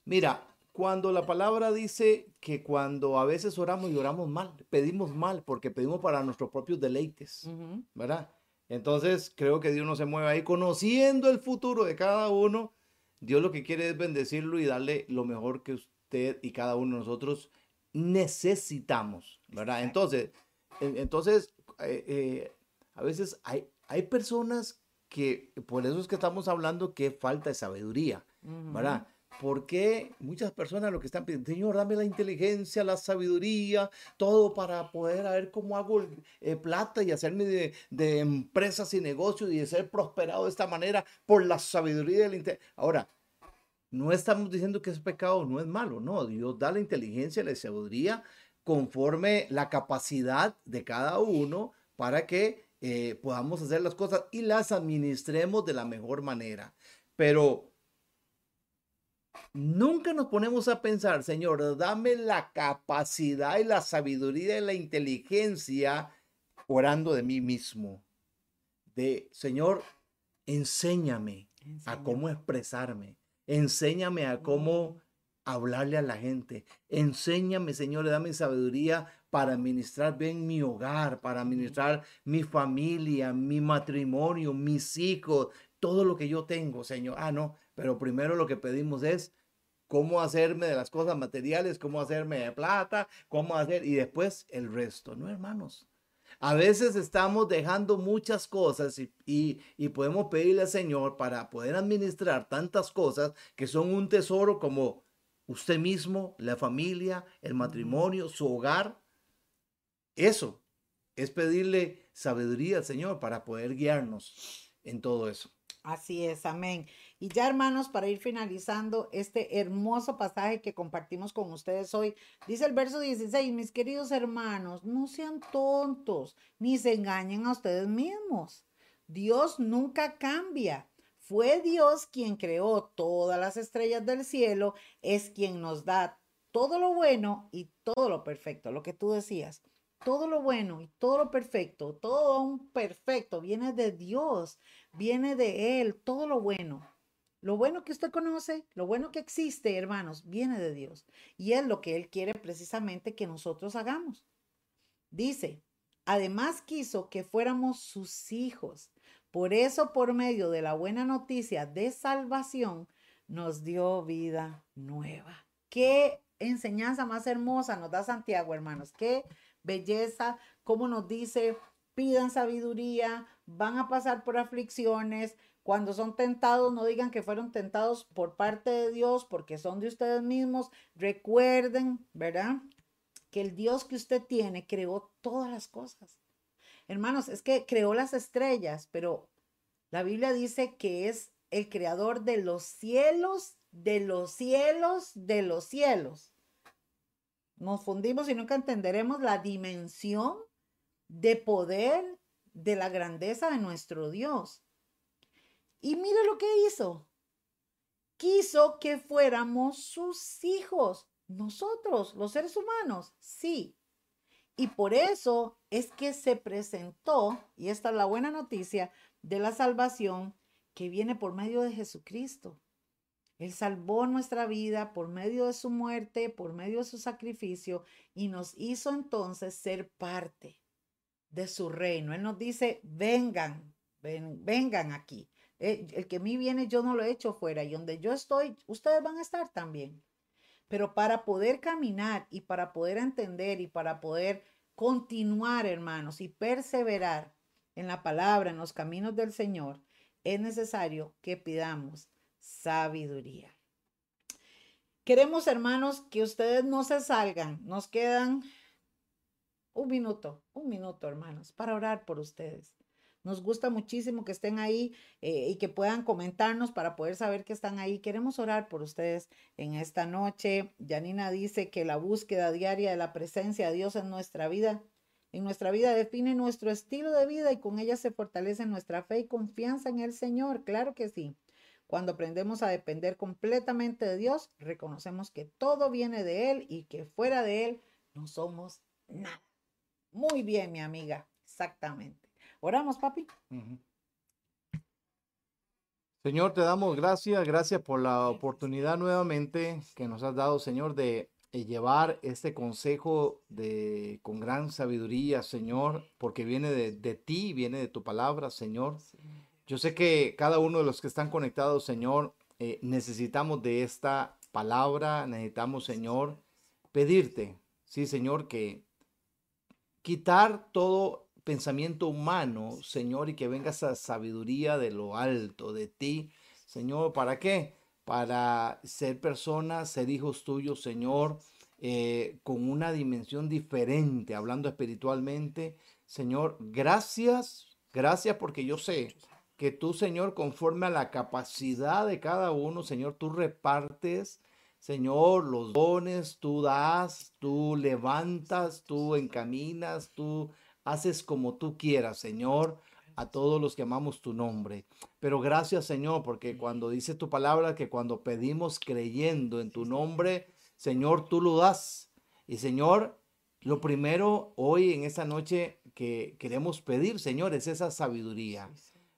Mira, cuando la palabra dice que cuando a veces oramos y oramos mal, pedimos mal, porque pedimos para nuestros propios deleites, ¿verdad? Entonces, creo que Dios no se mueve ahí conociendo el futuro de cada uno. Dios lo que quiere es bendecirlo y darle lo mejor que usted y cada uno de nosotros necesitamos, ¿verdad? Entonces, entonces eh, eh, a veces hay, hay personas que, por eso es que estamos hablando que falta de sabiduría, ¿verdad? Porque muchas personas lo que están pidiendo, Señor, dame la inteligencia, la sabiduría, todo para poder ver cómo hago eh, plata y hacerme de, de, empresas y negocios y de ser prosperado de esta manera por la sabiduría del inteligencia. Ahora, no estamos diciendo que es pecado, no es malo, no. Dios da la inteligencia, la sabiduría conforme la capacidad de cada uno para que eh, podamos hacer las cosas y las administremos de la mejor manera. Pero nunca nos ponemos a pensar, Señor, dame la capacidad y la sabiduría y la inteligencia orando de mí mismo. De, Señor, enséñame. a cómo expresarme. Enséñame a cómo hablarle a la gente. Enséñame, Señor, dame sabiduría para administrar bien mi hogar, para administrar mi familia, mi matrimonio, mis hijos, todo lo que yo tengo, Señor. Ah, no, pero primero lo que pedimos es cómo hacerme de las cosas materiales, cómo hacerme de plata, cómo hacer, y después el resto, ¿no, hermanos? A veces estamos dejando muchas cosas y, y, podemos pedirle al Señor para poder administrar tantas cosas que son un tesoro como usted mismo, la familia, el matrimonio, su hogar. Eso es pedirle sabiduría al Señor para poder guiarnos en todo eso. Así es, amén. Y ya hermanos, para ir finalizando este hermoso pasaje que compartimos con ustedes hoy, dice el verso 16, mis queridos hermanos, no sean tontos ni se engañen a ustedes mismos. Dios nunca cambia. Fue Dios quien creó todas las estrellas del cielo, es quien nos da todo lo bueno y todo lo perfecto, lo que tú decías. Todo lo bueno y todo lo perfecto, todo un perfecto viene de Dios, viene de Él, todo lo bueno. Lo bueno que usted conoce, lo bueno que existe, hermanos, viene de Dios. Y es lo que Él quiere precisamente que nosotros hagamos. Dice, además quiso que fuéramos sus hijos por eso, por medio de la buena noticia de salvación, nos dio vida nueva. Qué enseñanza más hermosa nos da Santiago, hermanos. Qué belleza, como nos dice, pidan sabiduría, van a pasar por aflicciones. Cuando son tentados, no digan que fueron tentados por parte de Dios, porque son de ustedes mismos. Recuerden, ¿verdad? Que el Dios que usted tiene creó todas las cosas. Hermanos, es que creó las estrellas, pero la Biblia dice que es el creador de los cielos, de los cielos, de los cielos. Nos fundimos y nunca entenderemos la dimensión de poder de la grandeza de nuestro Dios. Y mira lo que hizo. Quiso que fuéramos sus hijos, nosotros, los seres humanos, sí. Y por eso es que se presentó, y esta es la buena noticia, de la salvación que viene por medio de Jesucristo. Él salvó nuestra vida por medio de su muerte, por medio de su sacrificio, y nos hizo entonces ser parte de su reino. Él nos dice, vengan, vengan aquí. El, el que a mí viene, yo no lo he hecho fuera, y donde yo estoy, ustedes van a estar también. Pero para poder caminar y para poder entender y para poder continuar, hermanos, y perseverar en la palabra, en los caminos del Señor, es necesario que pidamos sabiduría. Queremos, hermanos, que ustedes no se salgan. Nos quedan un minuto, un minuto, hermanos, para orar por ustedes. Nos gusta muchísimo que estén ahí eh, y que puedan comentarnos para poder saber que están ahí. Queremos orar por ustedes en esta noche. Janina dice que la búsqueda diaria de la presencia de Dios en nuestra vida, en nuestra vida define nuestro estilo de vida y con ella se fortalece nuestra fe y confianza en el Señor. Claro que sí. Cuando aprendemos a depender completamente de Dios, reconocemos que todo viene de Él y que fuera de Él no somos nada. Muy bien, mi amiga. Exactamente. Oramos, papi. Señor, te damos gracias, gracias por la oportunidad nuevamente que nos has dado, Señor, de eh, llevar este consejo de, con gran sabiduría, Señor, porque viene de, ti, viene de tu palabra, Señor. Yo sé que cada uno de los que están conectados, Señor, eh, necesitamos de esta palabra, necesitamos, Señor, pedirte, sí, Señor, que quitar todo pensamiento humano, Señor, y que venga esa sabiduría de lo alto, de ti, Señor, ¿para qué? Para ser personas, ser hijos tuyos, Señor, eh, con una dimensión diferente, hablando espiritualmente. Señor, gracias, gracias porque yo sé que tú, Señor, conforme a la capacidad de cada uno, Señor, tú repartes, Señor, los dones, tú das, tú levantas, tú encaminas, tú haces como tú quieras, Señor, a todos los que amamos tu nombre. Pero gracias, Señor, porque cuando dice tu palabra que cuando pedimos creyendo en tu nombre, Señor, tú lo das. Y Señor, lo primero hoy en esta noche que queremos pedir, Señor, es esa sabiduría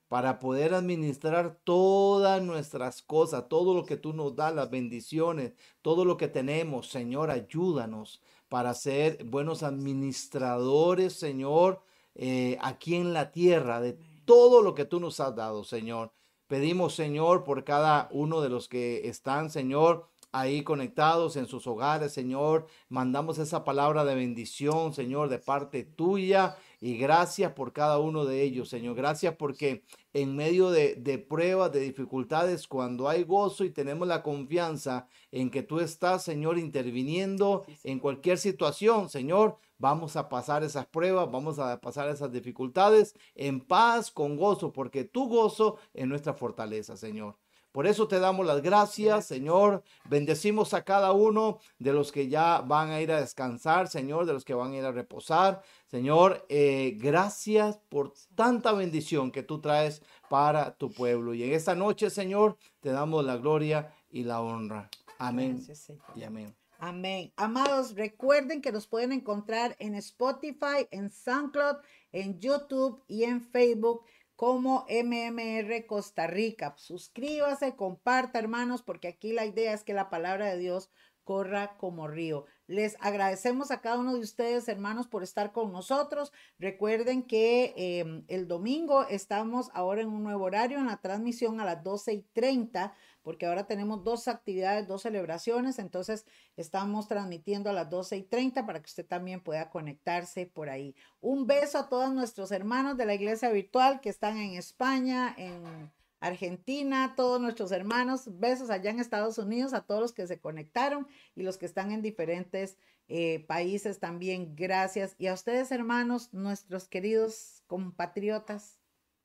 para poder administrar todas nuestras cosas, todo lo que tú nos das, las bendiciones, todo lo que tenemos. Señor, ayúdanos para ser buenos administradores, Señor, eh, aquí en la tierra, de todo lo que tú nos has dado, Señor. Pedimos, Señor, por cada uno de los que están, Señor, ahí conectados en sus hogares, Señor. Mandamos esa palabra de bendición, Señor, de parte tuya. Y gracias por cada uno de ellos, Señor. Gracias porque en medio de, de, pruebas, de dificultades, cuando hay gozo y tenemos la confianza en que tú estás, Señor, interviniendo en cualquier situación, Señor, vamos a pasar esas pruebas, vamos a pasar esas dificultades en paz, con gozo, porque tu gozo es nuestra fortaleza, Señor. Por eso te damos las gracias, Señor. Bendecimos a cada uno de los que ya van a ir a descansar, Señor, de los que van a ir a reposar. Señor, eh, gracias por tanta bendición que tú traes para tu pueblo. Y en esta noche, Señor, te damos la gloria y la honra. Amén. y amén. Amén. Amados, recuerden que nos pueden encontrar en Spotify, en SoundCloud, en YouTube y en Facebook como MMR Costa Rica. Suscríbase, comparta, hermanos, porque aquí la idea es que la palabra de Dios corra como río. Les agradecemos a cada uno de ustedes, hermanos, por estar con nosotros. Recuerden que em, el domingo estamos ahora en un nuevo horario en la transmisión a las 12 y 30 porque ahora tenemos dos actividades, dos celebraciones, entonces estamos transmitiendo a las 12 y 30 para que usted también pueda conectarse por ahí. Un beso a todos nuestros hermanos de la iglesia virtual que están en España, en Argentina, todos nuestros hermanos, besos allá en Estados Unidos, a todos los que se conectaron y los que están en diferentes eh, países también, gracias. Y a ustedes hermanos, nuestros queridos compatriotas,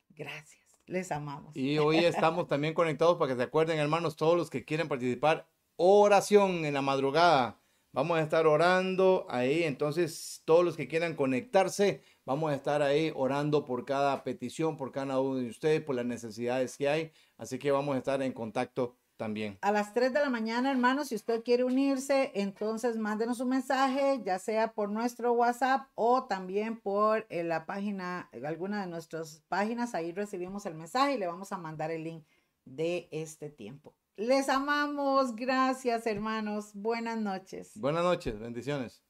gracias. Les amamos. Y hoy estamos también conectados para que se acuerden, hermanos, todos los que quieren participar. Oración en la madrugada. Vamos a estar orando ahí. Entonces, todos los que quieran conectarse, vamos a estar ahí orando por cada petición, por cada uno de ustedes, por las necesidades que hay. Así que vamos a estar en contacto también. A las 3 de la mañana, hermanos, si usted quiere unirse, entonces mándenos un mensaje, ya sea por nuestro WhatsApp o también por eh, la página, alguna de nuestras páginas. Ahí recibimos el mensaje y le vamos a mandar el link de este tiempo. Les amamos. Gracias, hermanos. Buenas noches. Buenas noches. Bendiciones.